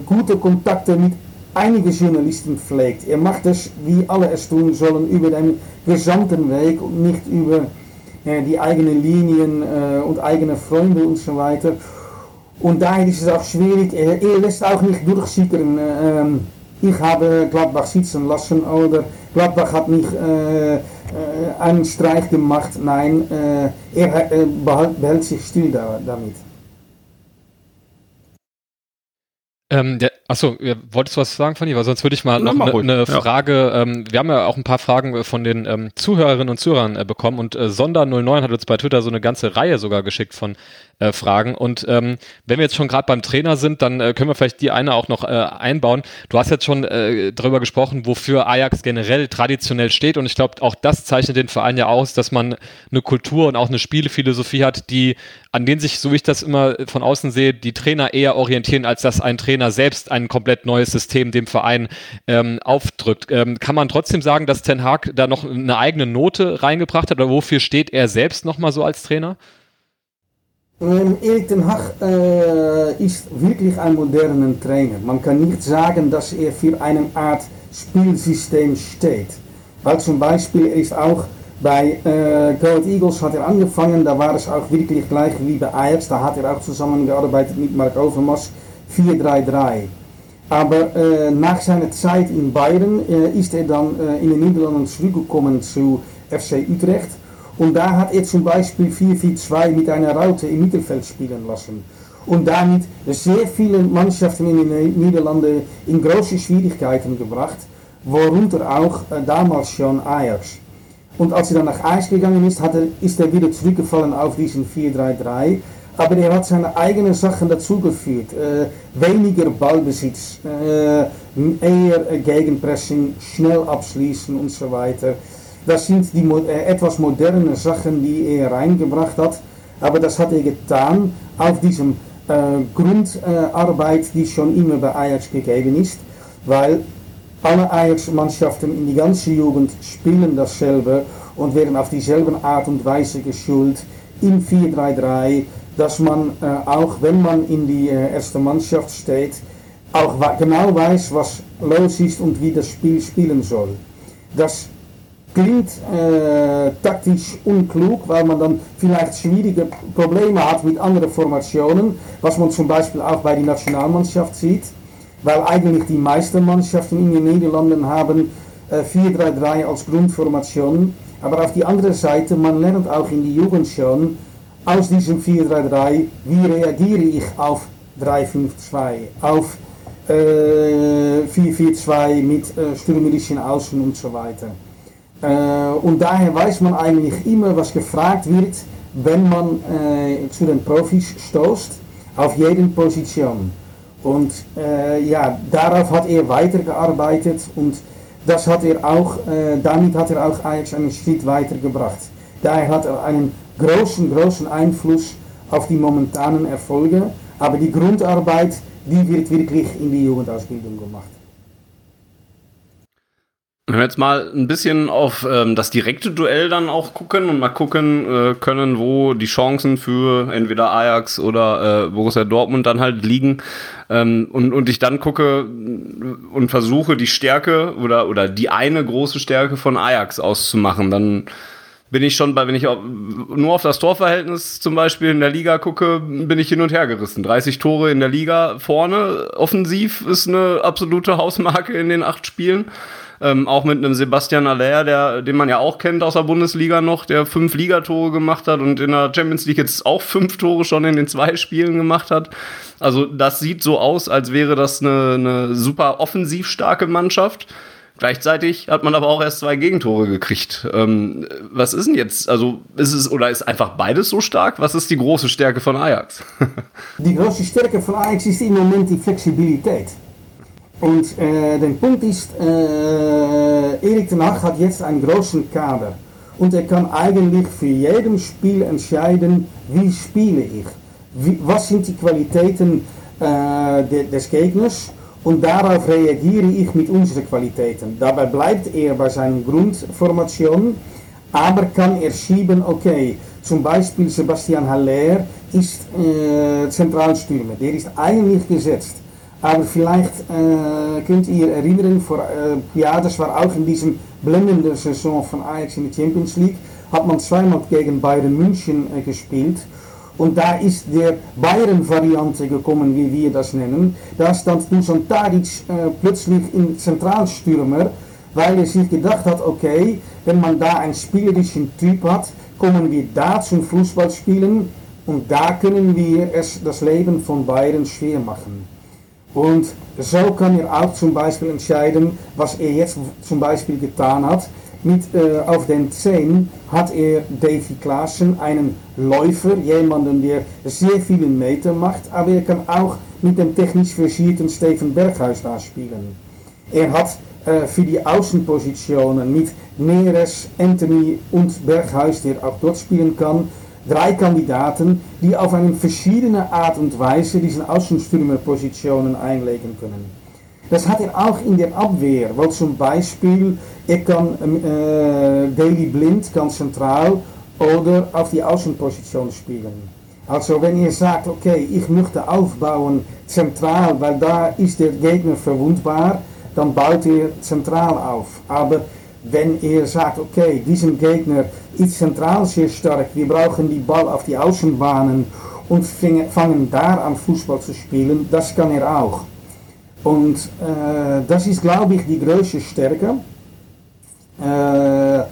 gute Kontakte mit einigen Journalisten pflegt. Er macht es, wie alle es tun sollen, über den gesamten Weg und nicht über äh, die eigenen Linien und eigene Freunde und so weiter. Und daher ist es auch schwierig, er, er lässt auch nicht durchsickern, ich habe Gladbach sitzen lassen oder Gladbach hat mich äh, äh, einen Streich gemacht. Nein, äh, er äh, behält sich still da, damit. Ähm, der, achso, wolltest du was sagen, Fanny? Weil sonst würde ich mal noch eine ne Frage, ja. ähm, wir haben ja auch ein paar Fragen äh, von den ähm, Zuhörerinnen und Zuhörern äh, bekommen und äh, Sonder09 hat uns bei Twitter so eine ganze Reihe sogar geschickt von äh, Fragen und ähm, wenn wir jetzt schon gerade beim Trainer sind, dann äh, können wir vielleicht die eine auch noch äh, einbauen. Du hast jetzt schon äh, darüber gesprochen, wofür Ajax generell traditionell steht und ich glaube, auch das zeichnet den Verein ja aus, dass man eine Kultur und auch eine Spielephilosophie hat, die an denen sich, so wie ich das immer von außen sehe, die Trainer eher orientieren, als dass ein Trainer selbst ein komplett neues System dem Verein ähm, aufdrückt. Ähm, kann man trotzdem sagen, dass Ten Hag da noch eine eigene Note reingebracht hat oder wofür steht er selbst nochmal so als Trainer? Ähm, Erik Ten Hag äh, ist wirklich ein moderner Trainer. Man kann nicht sagen, dass er für eine Art Spielsystem steht. Weil zum Beispiel ist auch bei Gold Eagles hat er angefangen, da war es auch wirklich gleich wie bei Ajax, da hat er auch zusammengearbeitet mit Mark Overmars, 4-3-3. Aber nach seiner Zeit in Bayern äh, ist er dann äh, in den Niederlanden zurückgekommen zu FC Utrecht. Und da hat er zum Beispiel 4-4-2 mit einer Raute im Mittelfeld spielen lassen. Und damit sehr viele Mannschaften in den Niederlanden in große Schwierigkeiten gebracht, worunter auch damals schon Ajax. Und als er dann nach Ajax gegangen ist, er, ist er wieder zurückgefallen auf diesen 4-3-3. Aber er hat seine eigenen Sachen dazugeführt. Äh, weniger Ballbesitz, äh, eher Gegenpressing, schnell abschließen und so weiter. Das sind die äh, etwas moderne Sachen, die er reingebracht hat. Aber das hat er getan auf diesem äh, Grundarbeit, die schon immer bei Ajax gegeben ist. Weil alle Ajax-Mannschaften in die ganze Jugend spielen dasselbe und werden auf dieselbe Art und Weise geschult im 4-3-3, dass man äh, auch wenn man in die äh, erste Mannschaft steht, auch genau weiß, was los ist und wie das Spiel spielen soll. Das klingt äh, taktisch unklug, weil man dann vielleicht schwierige Probleme hat mit anderen Formationen, was man zum Beispiel auch bei der Nationalmannschaft sieht weil eigentlich die meisten Mannschaften in den Niederlanden haben äh, 4-3-3 als Grundformation. Aber auf die andere Seite, man lernt auch in die Jugend schon aus diesem 4-3-3, wie reagiere ich auf 3-5-2, auf äh, 4-4-2 mit äh, stürmerischen Außen und so weiter. Und daher weiß man eigentlich immer, was gefragt wird, wenn man äh, zu den Profis stoßt, auf jeden Position. Und äh, ja, darauf hat er weitergearbeitet und das hat er auch, damit hat er auch Ajax einen Schritt weitergebracht. Daher hat er einen großen, großen Einfluss auf die momentanen Erfolge, aber die Grundarbeit, die wird wirklich in die Jugendausbildung gemacht. Wenn wir jetzt mal ein bisschen auf ähm, das direkte Duell dann auch gucken und mal gucken äh, können, wo die Chancen für entweder Ajax oder äh, Borussia Dortmund dann halt liegen ähm, und, und ich dann gucke und versuche die Stärke oder, oder die eine große Stärke von Ajax auszumachen, dann bin ich schon bei, wenn ich nur auf das Torverhältnis zum Beispiel in der Liga gucke, bin ich hin und her gerissen. 30 Tore in der Liga vorne, offensiv ist eine absolute Hausmarke in den acht Spielen. Ähm, auch mit einem Sebastian Aller, der, den man ja auch kennt aus der Bundesliga noch, der fünf Ligatore gemacht hat und in der Champions League jetzt auch fünf Tore schon in den zwei Spielen gemacht hat. Also das sieht so aus, als wäre das eine, eine super offensiv starke Mannschaft. Gleichzeitig hat man aber auch erst zwei Gegentore gekriegt. Ähm, was ist denn jetzt? Also ist es oder ist einfach beides so stark? Was ist die große Stärke von Ajax? die große Stärke von Ajax ist im Moment die Flexibilität. Und äh, der Punkt ist, äh, Erik ten Hag hat jetzt einen großen Kader. Und er kann eigentlich für jedem Spiel entscheiden, wie spiele ich. Wie, was sind die Qualitäten äh, de, des Gegners? und darauf reagiere ich mit unseren Qualitäten. Dabei bleibt er bei seinen Grundformationen, aber kann er schieben, okay, zum Beispiel Sebastian Haller ist äh, Zentralstürmer, der ist eigentlich gesetzt. Aber vielleicht äh, könnt ihr erinnern, vor, äh, ja, das war auch in diesem blendenden Saison von Ajax in der Champions League, hat man zweimal gegen Bayern München äh, gespielt und da ist der Bayern-Variante gekommen, wie wir das nennen. Da stand Dusan Tadic äh, plötzlich im Zentralstürmer, weil er sich gedacht hat, okay, wenn man da einen spielerischen Typ hat, kommen wir da zum Fußballspielen und da können wir es das Leben von Bayern schwer machen. Und so kann er auch zum Beispiel entscheiden, was er jetzt zum Beispiel getan hat. Mit, äh, auf den 10 hat er Davy Klaassen, einen Läufer, jemanden, der sehr viele Meter macht, aber er kann auch mit dem technisch versierten Steven Berghuis da spielen. Er hat äh, für die Außenpositionen mit Neres, Anthony und Berghuis, der auch dort spielen kann, drei Kandidaten, die auf eine verschiedene Art und Weise diese Außenstürmerpositionen einlegen können. Das hat er auch in der Abwehr, weil zum Beispiel er kann äh, Daily Blind kann zentral oder auf die Außenposition spielen. Also wenn ihr sagt, okay, ich möchte aufbauen zentral, weil da ist der Gegner verwundbar, dann baut ihr zentral auf. Aber wenn ihr sagt, okay, diesen Gegner ist zentral sehr stark, wir brauchen die Ball auf die Außenbahnen und fangen da an Fußball zu spielen, das kann er auch. Und äh, das ist, glaube ich, die größte Stärke. Äh,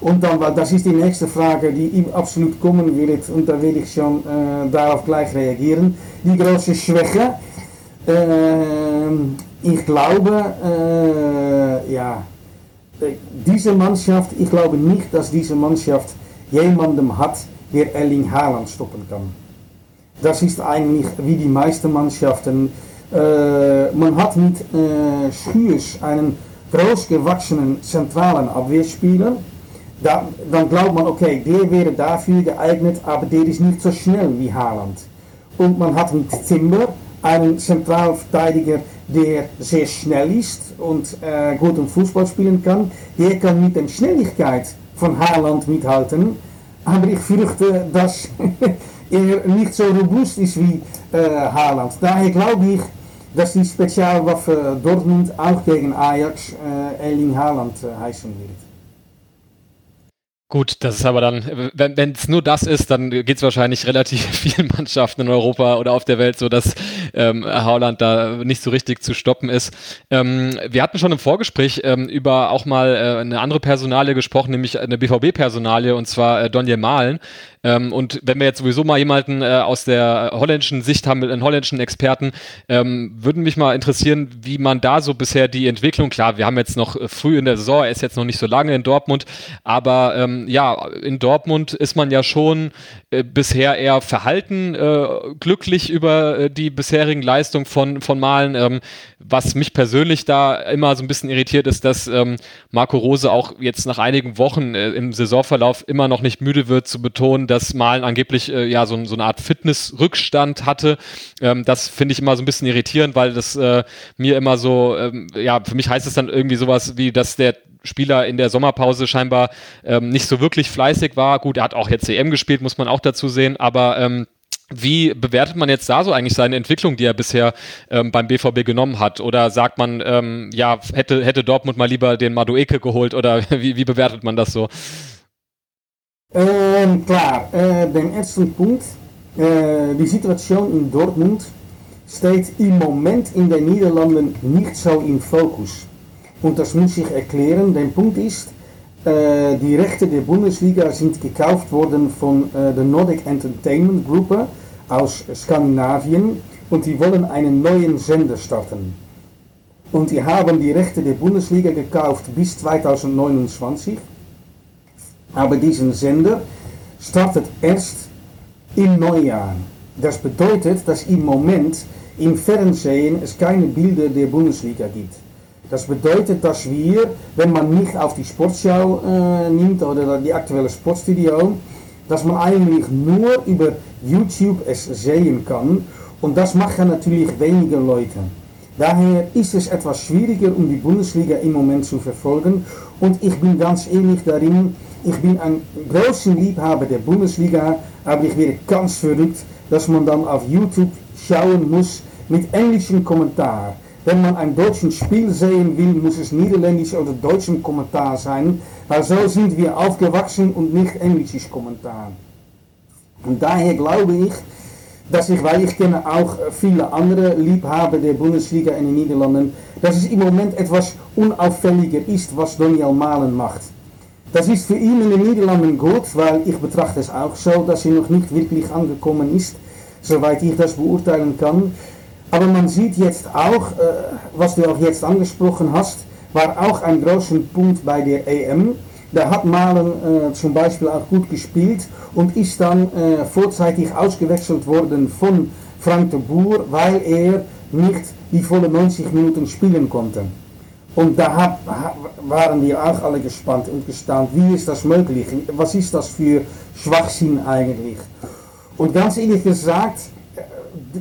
und dann, das ist die nächste Frage, die absolut kommen wird, und da will ich schon äh, darauf gleich reagieren. Die große Schwäche. Ich glaube, ja, diese Mannschaft, ich glaube nicht, dass diese Mannschaft jemandem hat, der Erling Haaland stoppen kann. Das ist eigentlich wie die meisten Mannschaften äh, man hat mit äh, Schuurs einen großgewachsenen zentralen Abwehrspieler. Da, dann glaubt man, okay, der wäre dafür geeignet, aber der ist nicht so schnell wie Haaland. Und man hat mit Timber einen Zentralverteidiger, der sehr schnell ist und äh, gut im Fußball spielen kann. Der kann mit der Schnelligkeit von Haaland mithalten. Aber ich fürchte, dass er nicht so robust ist wie äh, Haaland. Daher glaube ich, dass die Spezialwaffe Dortmund auch gegen Ajax äh, Erling Haaland äh, heißen wird. Gut, das ist aber dann, wenn es nur das ist, dann geht es wahrscheinlich relativ vielen Mannschaften in Europa oder auf der Welt so, dass ähm, Haaland da nicht so richtig zu stoppen ist. Ähm, wir hatten schon im Vorgespräch ähm, über auch mal äh, eine andere Personalie gesprochen, nämlich eine BVB-Personalie und zwar äh, Donje Malen. Ähm, und wenn wir jetzt sowieso mal jemanden äh, aus der holländischen Sicht haben, mit einem holländischen Experten, ähm, würden mich mal interessieren, wie man da so bisher die Entwicklung, klar, wir haben jetzt noch äh, früh in der Saison, er ist jetzt noch nicht so lange in Dortmund, aber ähm, ja, in Dortmund ist man ja schon äh, bisher eher verhalten äh, glücklich über äh, die bisherigen Leistungen von, von Malen. Ähm, was mich persönlich da immer so ein bisschen irritiert ist, dass ähm, Marco Rose auch jetzt nach einigen Wochen äh, im Saisonverlauf immer noch nicht müde wird zu betonen, dass Malen angeblich äh, ja so, so eine Art Fitnessrückstand hatte. Ähm, das finde ich immer so ein bisschen irritierend, weil das äh, mir immer so, ähm, ja, für mich heißt es dann irgendwie sowas wie, dass der Spieler in der Sommerpause scheinbar ähm, nicht so wirklich fleißig war. Gut, er hat auch jetzt CM gespielt, muss man auch dazu sehen, aber ähm, wie bewertet man jetzt da so eigentlich seine Entwicklung, die er bisher ähm, beim BVB genommen hat? Oder sagt man, ähm, ja, hätte, hätte Dortmund mal lieber den Madueke geholt? Oder wie, wie bewertet man das so? Ähm, klar, äh, den ersten Punkt, äh, die Situation in Dortmund steht im Moment in den Niederlanden nicht so im Fokus. Und das muss ich erklären. Der Punkt ist, äh, die Rechte der Bundesliga sind gekauft worden von äh, der Nordic Entertainment Gruppe aus Skandinavien und die wollen einen neuen Sender starten. Und die haben die Rechte der Bundesliga gekauft bis 2029. Aber diesen Sender startet erst im Neujahr. Das bedeutet, dass im Moment im Fernsehen es keine Bilder der Bundesliga gibt. Das bedeutet, dass wir, wenn man nicht auf die Sportschau äh, nimmt oder die aktuelle Sportstudio, dass man eigentlich nur über YouTube es sehen kann. Und das machen natürlich weniger Leute. Daher ist es etwas schwieriger, um die Bundesliga im Moment zu verfolgen. Und ich bin ganz ehrlich darin, ich bin ein großer Liebhaber der Bundesliga, aber ich werde ganz verrückt, dass man dann auf YouTube schauen muss mit englischem Kommentar. Wenn man ein deutsches Spiel sehen will, muss es niederländisch oder deutschem Kommentar sein, weil so sind wir aufgewachsen und nicht englisches Kommentar. Und daher glaube ich, dass ich, weil ich kenne auch viele andere Liebhaber der Bundesliga in den Niederlanden, dass es im Moment etwas unauffälliger ist, was Daniel Malen macht. Das ist für ihn in den Niederlanden gut, weil ich betrachte es auch so, dass er noch nicht wirklich angekommen ist, soweit ich das beurteilen kann. Aber man sieht jetzt auch, was du auch jetzt angesprochen hast, war auch ein großer Punkt bei der EM. Da hat Malen äh, zum Beispiel auch gut gespielt und ist dann äh, vorzeitig ausgewechselt worden von Frank de Boer, weil er nicht die volle 90 Minuten spielen konnte. Und da hat, waren wir auch alle gespannt und gestaunt, wie ist das möglich? Was ist das für Schwachsinn eigentlich? Und ganz ehrlich gesagt,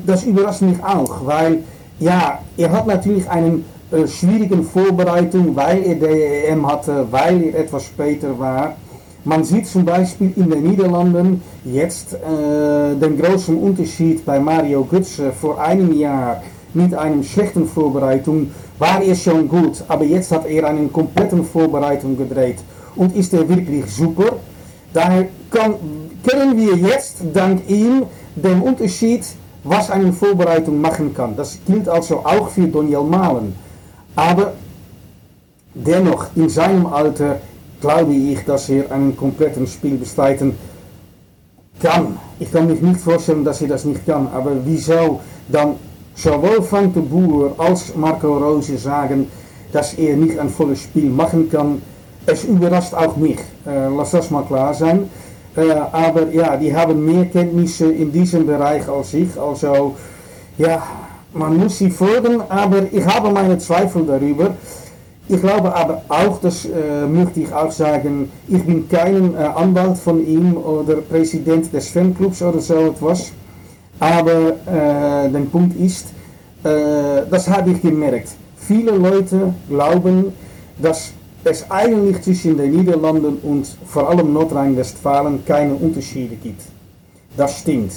das überrascht mich auch, weil ja, er hat natürlich einen äh, schwierigen Vorbereitung, weil er der EM hatte, weil er etwas später war. Man sieht zum Beispiel in den Niederlanden jetzt äh, den großen Unterschied bei Mario Götze vor einem Jahr mit einer schlechten Vorbereitung war er schon gut, aber jetzt hat er eine komplette Vorbereitung gedreht und ist er wirklich super. Daher kann, können wir jetzt dank ihm den Unterschied was eine Vorbereitung machen kann. Das gilt also auch für Daniel Malen. Aber dennoch, in seinem Alter glaube ich, dass er einen kompletten Spiel bestreiten kann. Ich kann mich nicht vorstellen, dass er das nicht kann. Aber wieso dann sowohl Frank de Boer als Marco Rose sagen, dass er nicht ein volles Spiel machen kann? Es überrascht auch mich. Äh, lass das mal klar sein. Äh, aber ja, die haben mehr Kenntnisse in diesem Bereich als ich. Also ja, man muss sie folgen, aber ich habe meine Zweifel darüber. Ich glaube aber auch, das äh, möchte ich auch sagen, ich bin kein äh, Anwalt von ihm oder Präsident des Fanclubs oder so etwas. Aber äh, der Punkt ist, das habe ich gemerkt. Viele Leute glauben, dass es eigentlich zwischen den Niederlanden und vor allem Nordrhein-Westfalen keine Unterschiede gibt. Das stimmt,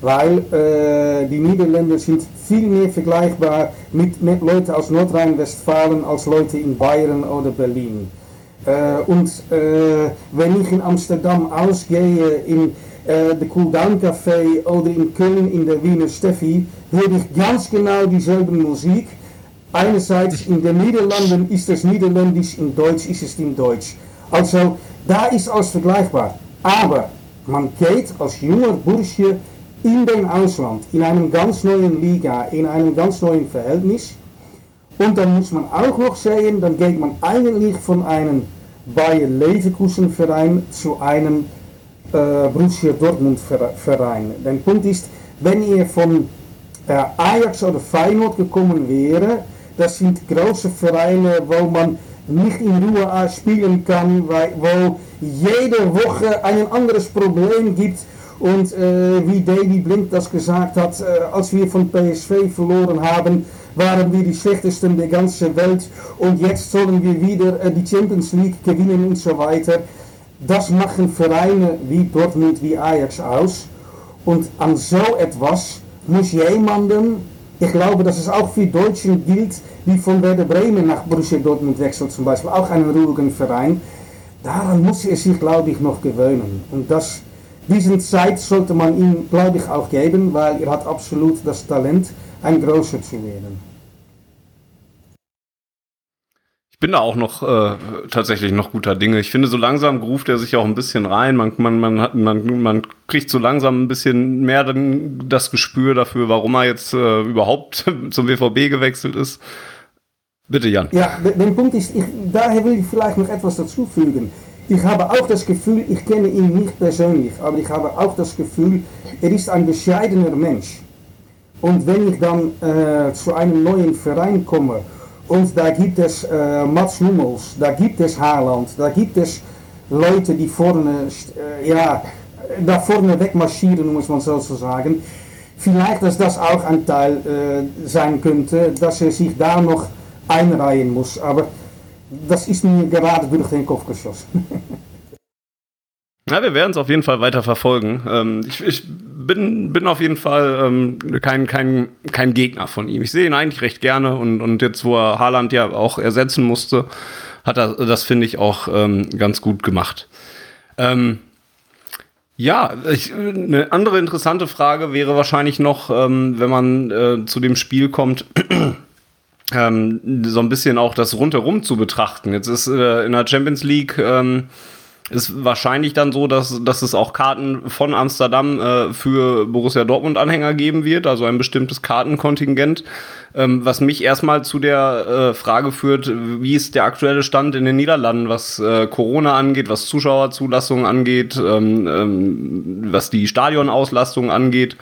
weil äh, die Niederländer sind viel mehr vergleichbar mit, mit Leuten aus Nordrhein-Westfalen als Leute in Bayern oder Berlin. Äh, und äh, wenn ich in Amsterdam ausgehe, in äh, der Cool Down Café oder in Köln in der Wiener Steffi, höre ich ganz genau dieselbe Musik Einerseits in den Niederlanden ist es Niederländisch, in Deutsch ist es in Deutsch. Also da ist alles vergleichbar. Aber man geht als junger Bursche in den Ausland, in einem ganz neuen Liga, in einem ganz neuen Verhältnis. Und dann muss man auch noch sehen, dann geht man eigentlich von einem Bayer Leverkusen Verein zu einem äh, Borussia Dortmund Verein. Der Punkt ist, wenn ihr von äh, Ajax oder Feyenoord gekommen wäre, das sind große Vereine, wo man nicht in Ruhe spielen kann, wo jede Woche ein anderes Problem gibt. Und äh, wie Davy Blink das gesagt hat, äh, als wir von PSV verloren haben, waren wir die schlechtesten der ganzen Welt und jetzt sollen wir wieder äh, die Champions League gewinnen und so weiter. Das machen Vereine wie Dortmund, wie Ajax aus. Und an so etwas muss jemanden, ich glaube, dass es auch für Deutschen gilt, die von Werder Bremen nach Borussia Dortmund wechselt zum Beispiel, auch einen ruhigen Verein, daran muss er sich, glaube ich, noch gewöhnen. Und das, diesen Zeit sollte man ihm, glaube ich, auch geben, weil er hat absolut das Talent, ein Großer zu werden. Ich bin da auch noch äh, tatsächlich noch guter Dinge. Ich finde, so langsam ruft er sich auch ein bisschen rein. Man, man, man, hat, man, man kriegt so langsam ein bisschen mehr dann das Gespür dafür, warum er jetzt äh, überhaupt zum WVB gewechselt ist. Bitte, Jan. Ja, der Punkt ist, ich, daher will ich vielleicht noch etwas dazufügen. Ich habe auch das Gefühl, ich kenne ihn nicht persönlich, aber ich habe auch das Gefühl, er ist ein bescheidener Mensch. Und wenn ich dann äh, zu einem neuen Verein komme und da gibt es äh, Mats Hummels, da gibt es Haaland, da gibt es Leute, die vorne, äh, ja, da vorne wegmarschieren, muss man so sagen. Vielleicht, dass das auch ein Teil äh, sein könnte, dass er sich da noch einreihen muss. Aber das ist mir gerade durch den Kopf geschossen. Ja, wir werden es auf jeden Fall weiter verfolgen. Ähm, ich, ich bin, bin auf jeden Fall ähm, kein, kein, kein Gegner von ihm. Ich sehe ihn eigentlich recht gerne und, und jetzt, wo er Haaland ja auch ersetzen musste, hat er das, finde ich, auch ähm, ganz gut gemacht. Ähm, ja, ich, eine andere interessante Frage wäre wahrscheinlich noch, ähm, wenn man äh, zu dem Spiel kommt, ähm, so ein bisschen auch das rundherum zu betrachten. Jetzt ist äh, in der Champions League ähm, ist wahrscheinlich dann so, dass, dass es auch Karten von Amsterdam äh, für Borussia Dortmund-Anhänger geben wird, also ein bestimmtes Kartenkontingent. Ähm, was mich erstmal zu der äh, Frage führt, wie ist der aktuelle Stand in den Niederlanden, was äh, Corona angeht, was Zuschauerzulassungen angeht, ähm, ähm, was die Stadionauslastung angeht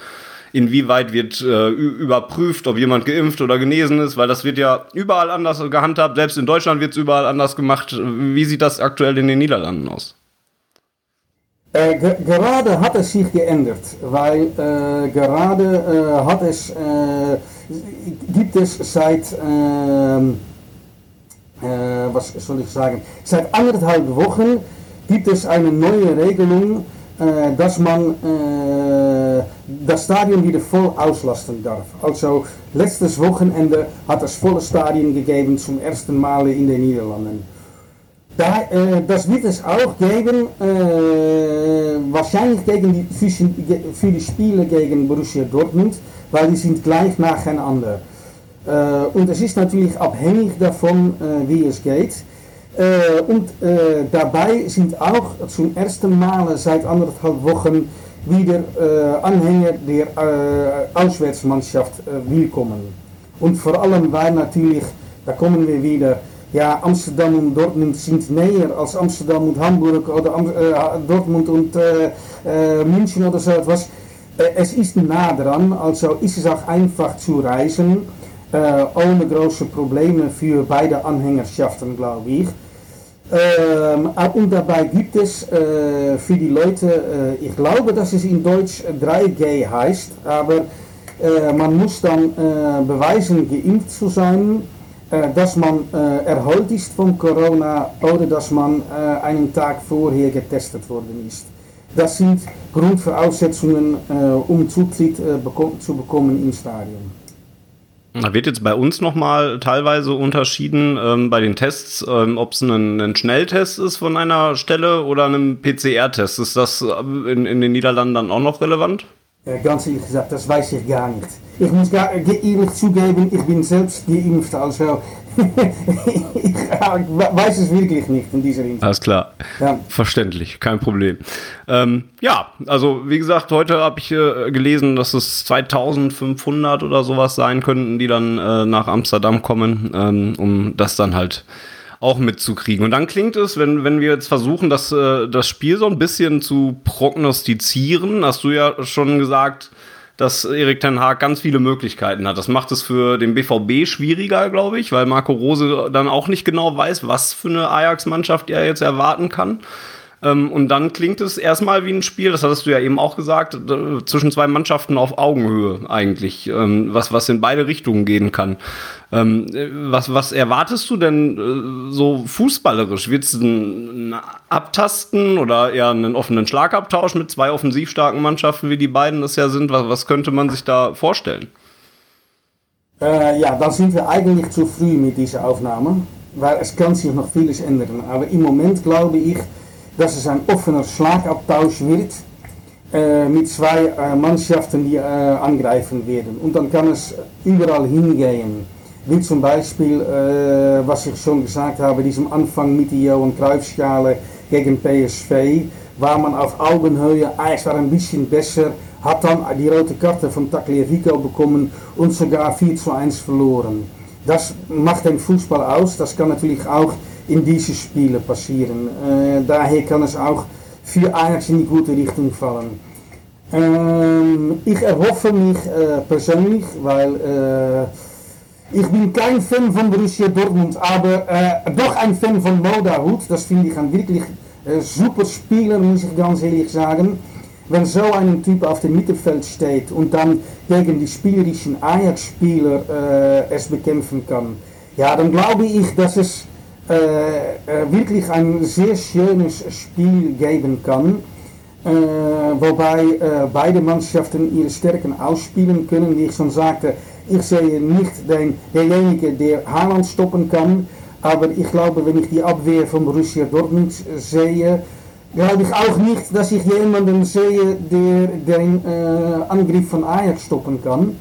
inwieweit wird äh, überprüft, ob jemand geimpft oder genesen ist, weil das wird ja überall anders gehandhabt. Selbst in Deutschland wird es überall anders gemacht. Wie sieht das aktuell in den Niederlanden aus? Äh, gerade hat es sich geändert, weil äh, gerade äh, hat es, äh, gibt es seit, ähm, äh, was soll ich sagen, seit anderthalb Wochen gibt es eine neue Regelung, äh, dass man äh, das Stadion wieder voll auslasten darf. Also letztes Wochenende hat es volle Stadien gegeben zum ersten Mal in den Niederlanden. Da, äh, das wird es auch geben, wahrscheinlich gegen die, für die Spiele gegen Borussia Dortmund, weil die sind gleich nacheinander. Und es ist natürlich abhängig davon, wie es geht. Äh, und äh, dabei sind auch zum ersten Mal seit anderthalb Wochen wieder äh, Anhänger der Auswärtsmannschaft willkommen. Und vor allem, weil natürlich, da kommen wir wieder, ja, Amsterdam und Dortmund sind näher als Amsterdam und Hamburg oder äh, Dortmund und München oder so etwas. es ist nah dran, also ist es auch einfach zu reisen, ohne große Probleme für beide Anhängerschaften, glaube ich. Ähm, und dabei gibt es äh, für die Leute, äh, ich glaube, dass es in Deutsch 3G heißt, aber äh, man muss dann äh, beweisen, geimpft zu sein, äh, dass man äh, erholt ist von Corona oder dass man einen Tag vorher getestet worden ist. Das sind Grundvoraussetzungen, um Zutritt zu bekommen im Stadion. Da wird jetzt bei uns nochmal teilweise unterschieden ähm, bei den Tests, ähm, ob es ein, Schnelltest ist von einer Stelle oder ein PCR-Test. Ist das äh, in, in, den Niederlanden dann auch noch relevant? Ja, ganz ehrlich gesagt, das weiß ich gar nicht. Ich muss gar ehrlich zugeben, ich bin selbst geimpft, also ich weiß es wirklich nicht in dieser Hinsicht. Alles klar. Ja. Verständlich, kein Problem. Ähm, ja, also wie gesagt, heute habe ich äh, gelesen, dass es 2500 oder sowas sein könnten, die dann äh, nach Amsterdam kommen, ähm, um das dann halt auch mitzukriegen. Und dann klingt es, wenn, wenn wir jetzt versuchen, das, äh, das Spiel so ein bisschen zu prognostizieren, hast du ja schon gesagt, dass Erik Ten Haag ganz viele Möglichkeiten hat. Das macht es für den BVB schwieriger, glaube ich, weil Marco Rose dann auch nicht genau weiß, was für eine Ajax-Mannschaft er jetzt erwarten kann. Ähm, und dann klingt es erstmal wie ein Spiel, das hattest du ja eben auch gesagt, zwischen zwei Mannschaften auf Augenhöhe eigentlich, ähm, was, was in beide Richtungen gehen kann. Ähm, was, was erwartest du denn äh, so fußballerisch? Wird es ein, Abtasten oder eher einen offenen Schlagabtausch mit zwei offensiv starken Mannschaften, wie die beiden das ja sind? Was, was könnte man sich da vorstellen? Äh, ja, dann sind wir eigentlich zu früh mit dieser Aufnahme, weil es kann sich noch vieles ändern. Aber im Moment glaube ich, dass es ein offener Schlagabtausch wird äh, mit zwei äh, Mannschaften, die äh, angreifen werden. Und dann kann es überall hingehen. Wie zum Beispiel, was ich schon gesagt habe, diesem Anfang mit der Johan Cruyff-Schale gegen PSV, war man auf Augenhöhe, war ein bisschen besser, hat dann die rote Karte von Tagliafico bekommen und sogar 4 zu 1 verloren. Das macht den Fußball aus, das kann natürlich auch in diese Spiele passieren. Äh, daher kann es auch für Ajax in die gute Richtung fallen. Ähm, ich erhoffe mich äh, persönlich, weil ich bin kein Fan von Borussia Dortmund, aber doch ein Fan von Modahut. Das finde ich ein wirklich super Spieler, muss ich ganz ehrlich sagen. Wenn so ein Typ auf dem Mittelfeld steht und dann gegen die spielerischen Ajax-Spieler es bekämpfen kann, ja, dann glaube ich, dass es wirklich ein sehr schönes Spiel geben kann, äh, wobei beide Mannschaften ihre Stärken ausspielen können. Wie ich schon sagte, ich sehe nicht den, derjenige, der Haaland stoppen kann, aber ich glaube, wenn ich die Abwehr von Borussia Dortmund sehe, glaube ich auch nicht, dass ich jemanden sehe, der den äh, Angriff von Ajax stoppen kann.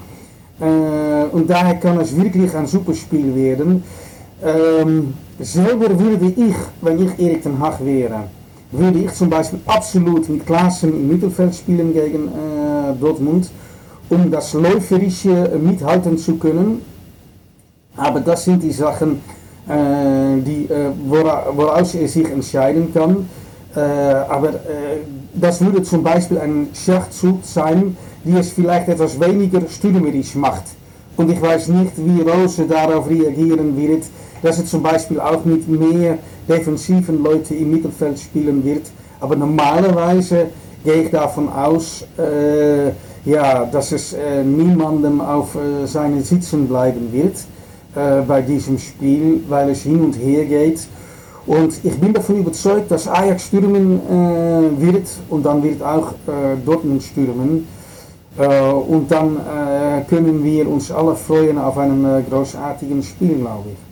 Äh, und daher kann es wirklich ein super Spiel werden. Ähm, selber würde ich, wenn ich Erik ten Hag wäre, würde ich zum Beispiel absolut mit Klaassen im Mittelfeld spielen gegen äh, Dortmund, um das Läuferische mithalten zu können. Aber das sind die Sachen, äh, die, äh, woraus er sich entscheiden kann. Äh, aber äh, das würde zum Beispiel ein Schachzug sein, die es vielleicht etwas weniger stürmerisch macht. Und ich weiß nicht, wie Rose darauf reagieren wird, dass er zum Beispiel auch mit mehr defensiven Leuten im Mittelfeld spielen wird. Aber normalerweise gehe ich davon aus, äh, ja, dass es äh, niemandem auf äh, seinen Sitzen bleiben wird äh, bei diesem Spiel, weil es hin und her geht. Und ich bin davon überzeugt, dass Ajax stürmen äh, wird und dann wird auch äh, Dortmund stürmen. und dann können wir uns alle freuen auf einen großartigen Spiel, glaube ich.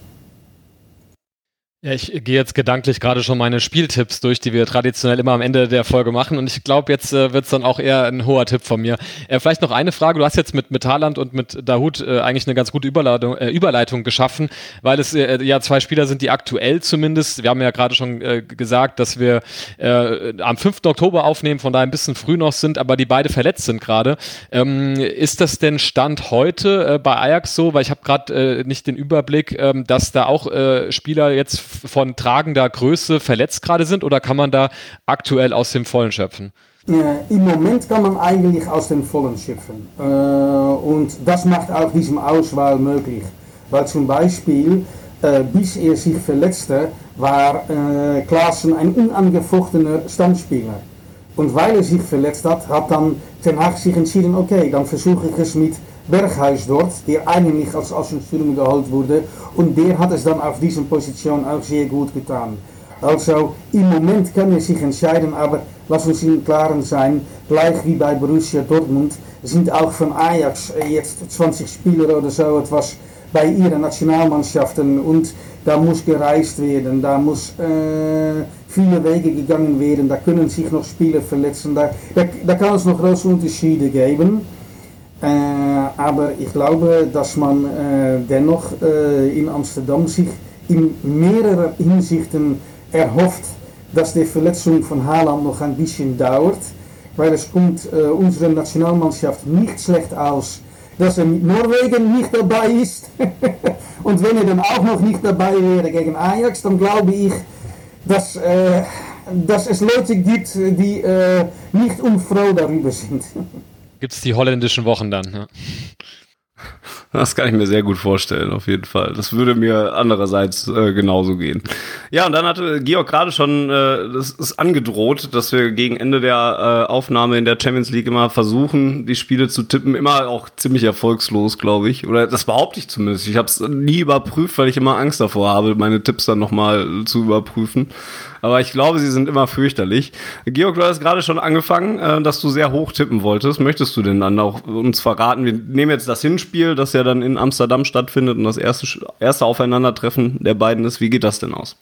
Ja, ich gehe jetzt gedanklich gerade schon meine Spieltipps durch, die wir traditionell immer am Ende der Folge machen. Und ich glaube, jetzt äh, wird es dann auch eher ein hoher Tipp von mir. Äh, vielleicht noch eine Frage. Du hast jetzt mit, mit Haaland und mit Dahut äh, eigentlich eine ganz gute Überleitung, äh, Überleitung geschaffen, weil es äh, ja zwei Spieler sind, die aktuell zumindest, wir haben ja gerade schon äh, gesagt, dass wir am 5. Oktober aufnehmen, von daher ein bisschen früh noch sind, aber die beide verletzt sind gerade. Ähm, ist das denn Stand heute bei Ajax so? Weil ich habe gerade nicht den Überblick, ähm, dass da auch Spieler jetzt von tragender Größe verletzt gerade sind oder kann man da aktuell aus dem Vollen schöpfen? Äh, Im Moment kann man eigentlich aus dem Vollen schöpfen. Äh, und das macht auch diesem Auswahl möglich. Weil zum Beispiel, äh, bis er sich verletzte, war äh, Klaassen ein unangefochtener Stammspieler. Und weil er sich verletzt hat, hat dann Ten Hag sich entschieden, okay, dann versuche ich es mit Berghuis dort, der eigentlich als Außenstürmer geholt wurde. Und der hat es dann auf dieser Position auch sehr gut getan. Also im Moment kann er sich entscheiden, aber lass uns im Klaren sein, gleich wie bei Borussia Dortmund. Sind auch von Ajax. Jetzt 20 Spieler oder so etwas bei ihren Nationalmannschaften und da muss gereist werden, da muss äh, viele Wege gegangen werden, da können sich noch Spieler verletzen, da, da, da kann es noch große Unterschiede geben. Äh, aber ich glaube, dass man äh, dennoch äh, in Amsterdam sich in mehreren Hinsichten erhofft, dass die Verletzung von Haaland noch ein bisschen dauert, weil es kommt äh, unsere Nationalmannschaft nicht schlecht aus, dass er mit Norwegen nicht dabei ist. Und wenn er dann auch noch nicht dabei Ajax, dann glaube ich, dass, äh, dass es Leute gibt, die äh, nicht unfroh darüber sind. Gibt es die holländischen Wochen dann. Ja. Das kann ich mir sehr gut vorstellen, auf jeden Fall. Das würde mir andererseits äh, genauso gehen. Ja, und dann hatte Georg gerade schon, äh, das ist angedroht, dass wir gegen Ende der äh, Aufnahme in der Champions League immer versuchen, die Spiele zu tippen. Immer auch ziemlich erfolgslos, glaube ich. Oder das behaupte ich zumindest. Ich habe es nie überprüft, weil ich immer Angst davor habe, meine Tipps dann nochmal zu überprüfen. Aber ich glaube, sie sind immer fürchterlich. Georg, du hast gerade schon angefangen, äh, dass du sehr hoch tippen wolltest. Möchtest du denn dann auch uns verraten? Wir nehmen jetzt das Hinspiel, das ja dann in Amsterdam stattfindet und das erste, erste Aufeinandertreffen der beiden ist. Wie geht das denn aus?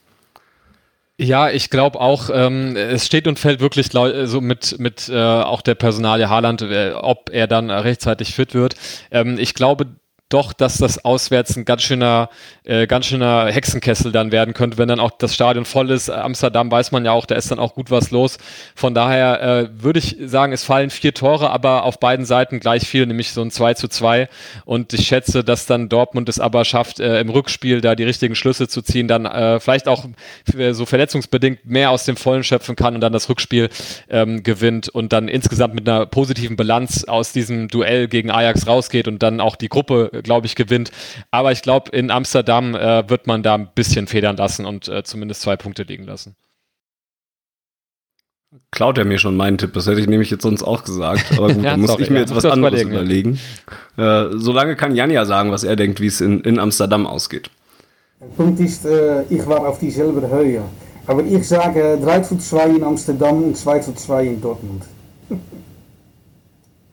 Ja, ich glaube auch, ähm, es steht und fällt wirklich so mit, mit äh, auch der Personalie Haaland, äh, ob er dann rechtzeitig fit wird. Ähm, ich glaube, doch, dass das auswärts ein ganz schöner, äh, ganz schöner Hexenkessel dann werden könnte, wenn dann auch das Stadion voll ist. Amsterdam weiß man ja auch, da ist dann auch gut was los. Von daher äh, würde ich sagen, es fallen vier Tore, aber auf beiden Seiten gleich viel, nämlich so ein 2 zu 2. Und ich schätze, dass dann Dortmund es aber schafft, äh, im Rückspiel da die richtigen Schlüsse zu ziehen, dann äh, vielleicht auch so verletzungsbedingt mehr aus dem Vollen schöpfen kann und dann das Rückspiel ähm, gewinnt und dann insgesamt mit einer positiven Bilanz aus diesem Duell gegen Ajax rausgeht und dann auch die Gruppe glaube ich, gewinnt. Aber ich glaube, in Amsterdam äh, wird man da ein bisschen federn lassen und äh, zumindest zwei Punkte liegen lassen. Klaut er mir schon meinen Tipp, das hätte ich nämlich jetzt sonst auch gesagt. Aber gut, ja, dann muss sorry, ich mir ja, jetzt was anderes überlegen. Ja. Äh, solange kann Jan ja sagen, was er denkt, wie es in, in Amsterdam ausgeht. Der Punkt ist, äh, ich war auf dieselbe Höhe. Aber ich sage 3 zu 2 in Amsterdam und 2 zu 2 in Dortmund.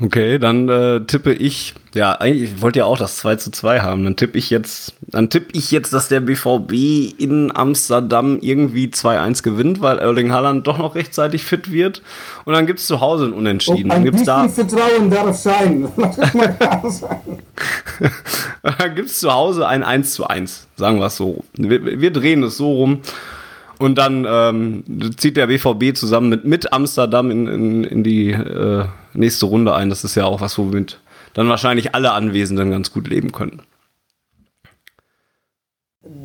Okay, dann äh, tippe ich, ja, eigentlich ich wollte ja auch das 2 zu 2 haben. Dann tippe ich jetzt, dann tippe ich jetzt, dass der BVB in Amsterdam irgendwie 2-1 gewinnt, weil Erling Haaland doch noch rechtzeitig fit wird. Und dann gibt's zu Hause ein Unentschieden. Oh, ein dann gibt's da Vertrauen darf sein. dann gibt's zu Hause ein 1 zu 1, sagen wir es so. Wir, wir drehen es so rum. Und dann ähm, zieht der BVB zusammen mit, mit Amsterdam in, in, in die äh, nächste Runde ein. Das ist ja auch was, womit dann wahrscheinlich alle Anwesenden ganz gut leben können.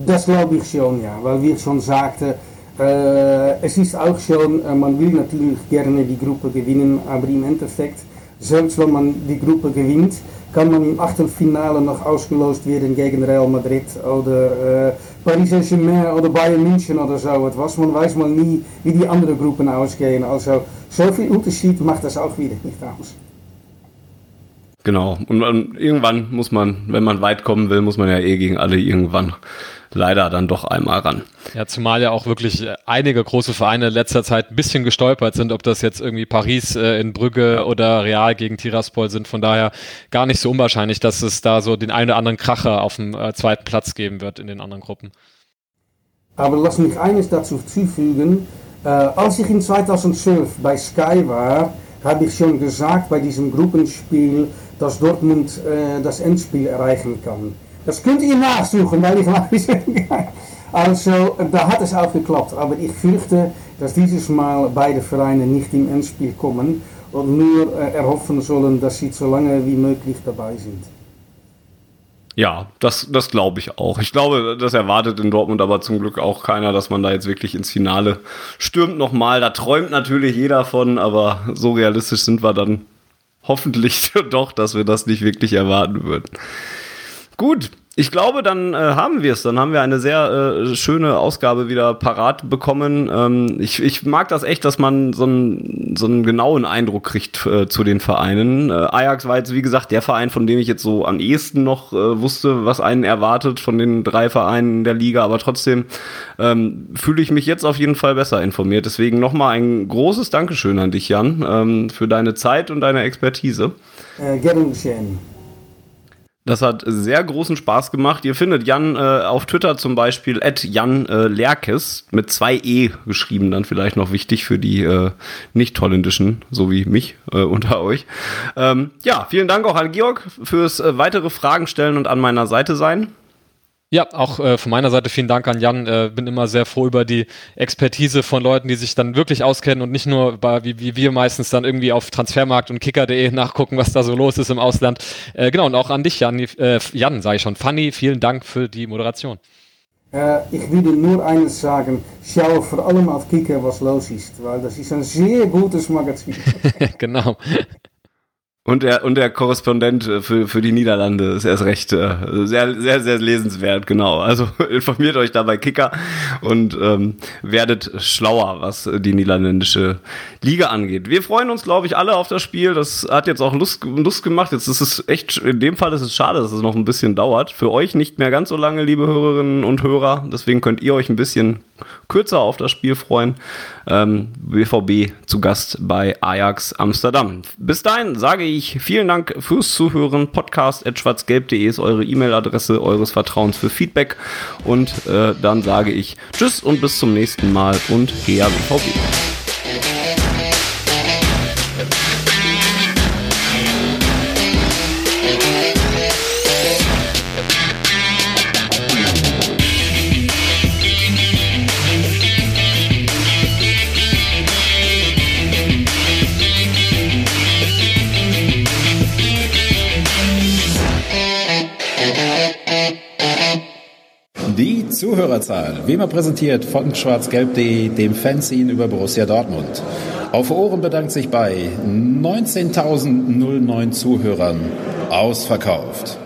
Das glaube ich schon, ja. Weil wir schon sagten, äh, es ist auch schon, äh, man will natürlich gerne die Gruppe gewinnen, aber im Endeffekt, selbst wenn man die Gruppe gewinnt, kann man im Achtelfinale noch ausgelost werden gegen Real Madrid oder äh, Paris Saint-Germain oder Bayern München oder so etwas. Man weiß mal nie, wie die anderen Gruppen ausgehen. Also so viel Unterschied macht das auch wieder nicht aus. Genau. Und dann, irgendwann muss man, wenn man weit kommen will, muss man ja eh gegen alle irgendwann leider dann doch einmal ran. Ja, zumal ja auch wirklich äh, einige große Vereine in letzter Zeit ein bisschen gestolpert sind, ob das jetzt irgendwie Paris äh, in Brügge oder Real gegen Tiraspol sind. Von daher gar nicht so unwahrscheinlich, dass es da so den einen oder anderen Kracher auf dem äh, zweiten Platz geben wird in den anderen Gruppen. Aber lass mich eines dazu zufügen. Äh, als ich in 2012 bei Sky war, habe ich schon gesagt bei diesem Gruppenspiel, dass Dortmund äh, das Endspiel erreichen kann. Das kunt ihr nachsuchen, weil ich weiß. Also, da hat es auch geklappt. Aber ich fürchte, dass dieses Mal beide Vereine nicht im Endspiel kommen und nur äh, erhoffen sollen, dass sie so lange wie möglich dabei sind. Ja, das, das glaube ich auch. Ich glaube, das erwartet in Dortmund aber zum Glück auch keiner, dass man da jetzt wirklich ins Finale stürmt nochmal. Da träumt natürlich jeder von, aber so realistisch sind wir dann hoffentlich doch, dass wir das nicht wirklich erwarten würden. Gut, ich glaube, dann äh, haben wir es. Dann haben wir eine sehr äh, schöne Ausgabe wieder parat bekommen. Ähm, ich, ich mag das echt, dass man so einen, so einen genauen Eindruck kriegt äh, zu den Vereinen. Äh, Ajax war jetzt, wie gesagt, der Verein, von dem ich jetzt so am ehesten noch äh, wusste, was einen erwartet von den drei Vereinen der Liga. Aber trotzdem ähm, fühle ich mich jetzt auf jeden Fall besser informiert. Deswegen nochmal ein großes Dankeschön an dich, Jan, ähm, für deine Zeit und deine Expertise. Äh, gerne geschehen. Das hat sehr großen Spaß gemacht. Ihr findet Jan äh, auf Twitter zum Beispiel at Jan äh, Lerkes mit zwei E geschrieben, dann vielleicht noch wichtig für die äh, nicht-holländischen, so wie mich äh, unter euch. Ähm, ja, vielen Dank auch an Georg fürs äh, weitere Fragen stellen und an meiner Seite sein. Ja, auch äh, von meiner Seite vielen Dank an Jan. Äh, bin immer sehr froh über die Expertise von Leuten, die sich dann wirklich auskennen und nicht nur bei, wie, wie wir meistens dann irgendwie auf Transfermarkt und Kicker.de nachgucken, was da so los ist im Ausland. Äh, genau, und auch an dich, Jan, äh, Jan, sage ich schon. Fanny, vielen Dank für die Moderation. Äh, ich würde nur eines sagen, schau vor allem auf Kicker, was los ist, weil das ist ein sehr gutes Magazin. genau. Und der, und der Korrespondent äh, für, für die Niederlande ist erst recht äh, sehr, sehr, sehr lesenswert, genau. Also informiert euch da bei Kicker und ähm, werdet schlauer, was die niederländische Liga angeht. Wir freuen uns, glaube ich, alle auf das Spiel. Das hat jetzt auch Lust, Lust gemacht. Jetzt ist es echt, in dem Fall ist es schade, dass es noch ein bisschen dauert. Für euch nicht mehr ganz so lange, liebe Hörerinnen und Hörer. Deswegen könnt ihr euch ein bisschen kürzer auf das Spiel freuen. Ähm, BVB zu Gast bei Ajax Amsterdam. Bis dahin sage ich vielen Dank fürs Zuhören. Podcast at schwarzgelb.de ist eure E-Mail-Adresse eures Vertrauens für Feedback. Und äh, dann sage ich Tschüss und bis zum nächsten Mal und her BVB. Zuhörerzahl, wie immer präsentiert von schwarzgelb.de, dem Fanzine über Borussia Dortmund. Auf Ohren bedankt sich bei 19.009 Zuhörern ausverkauft.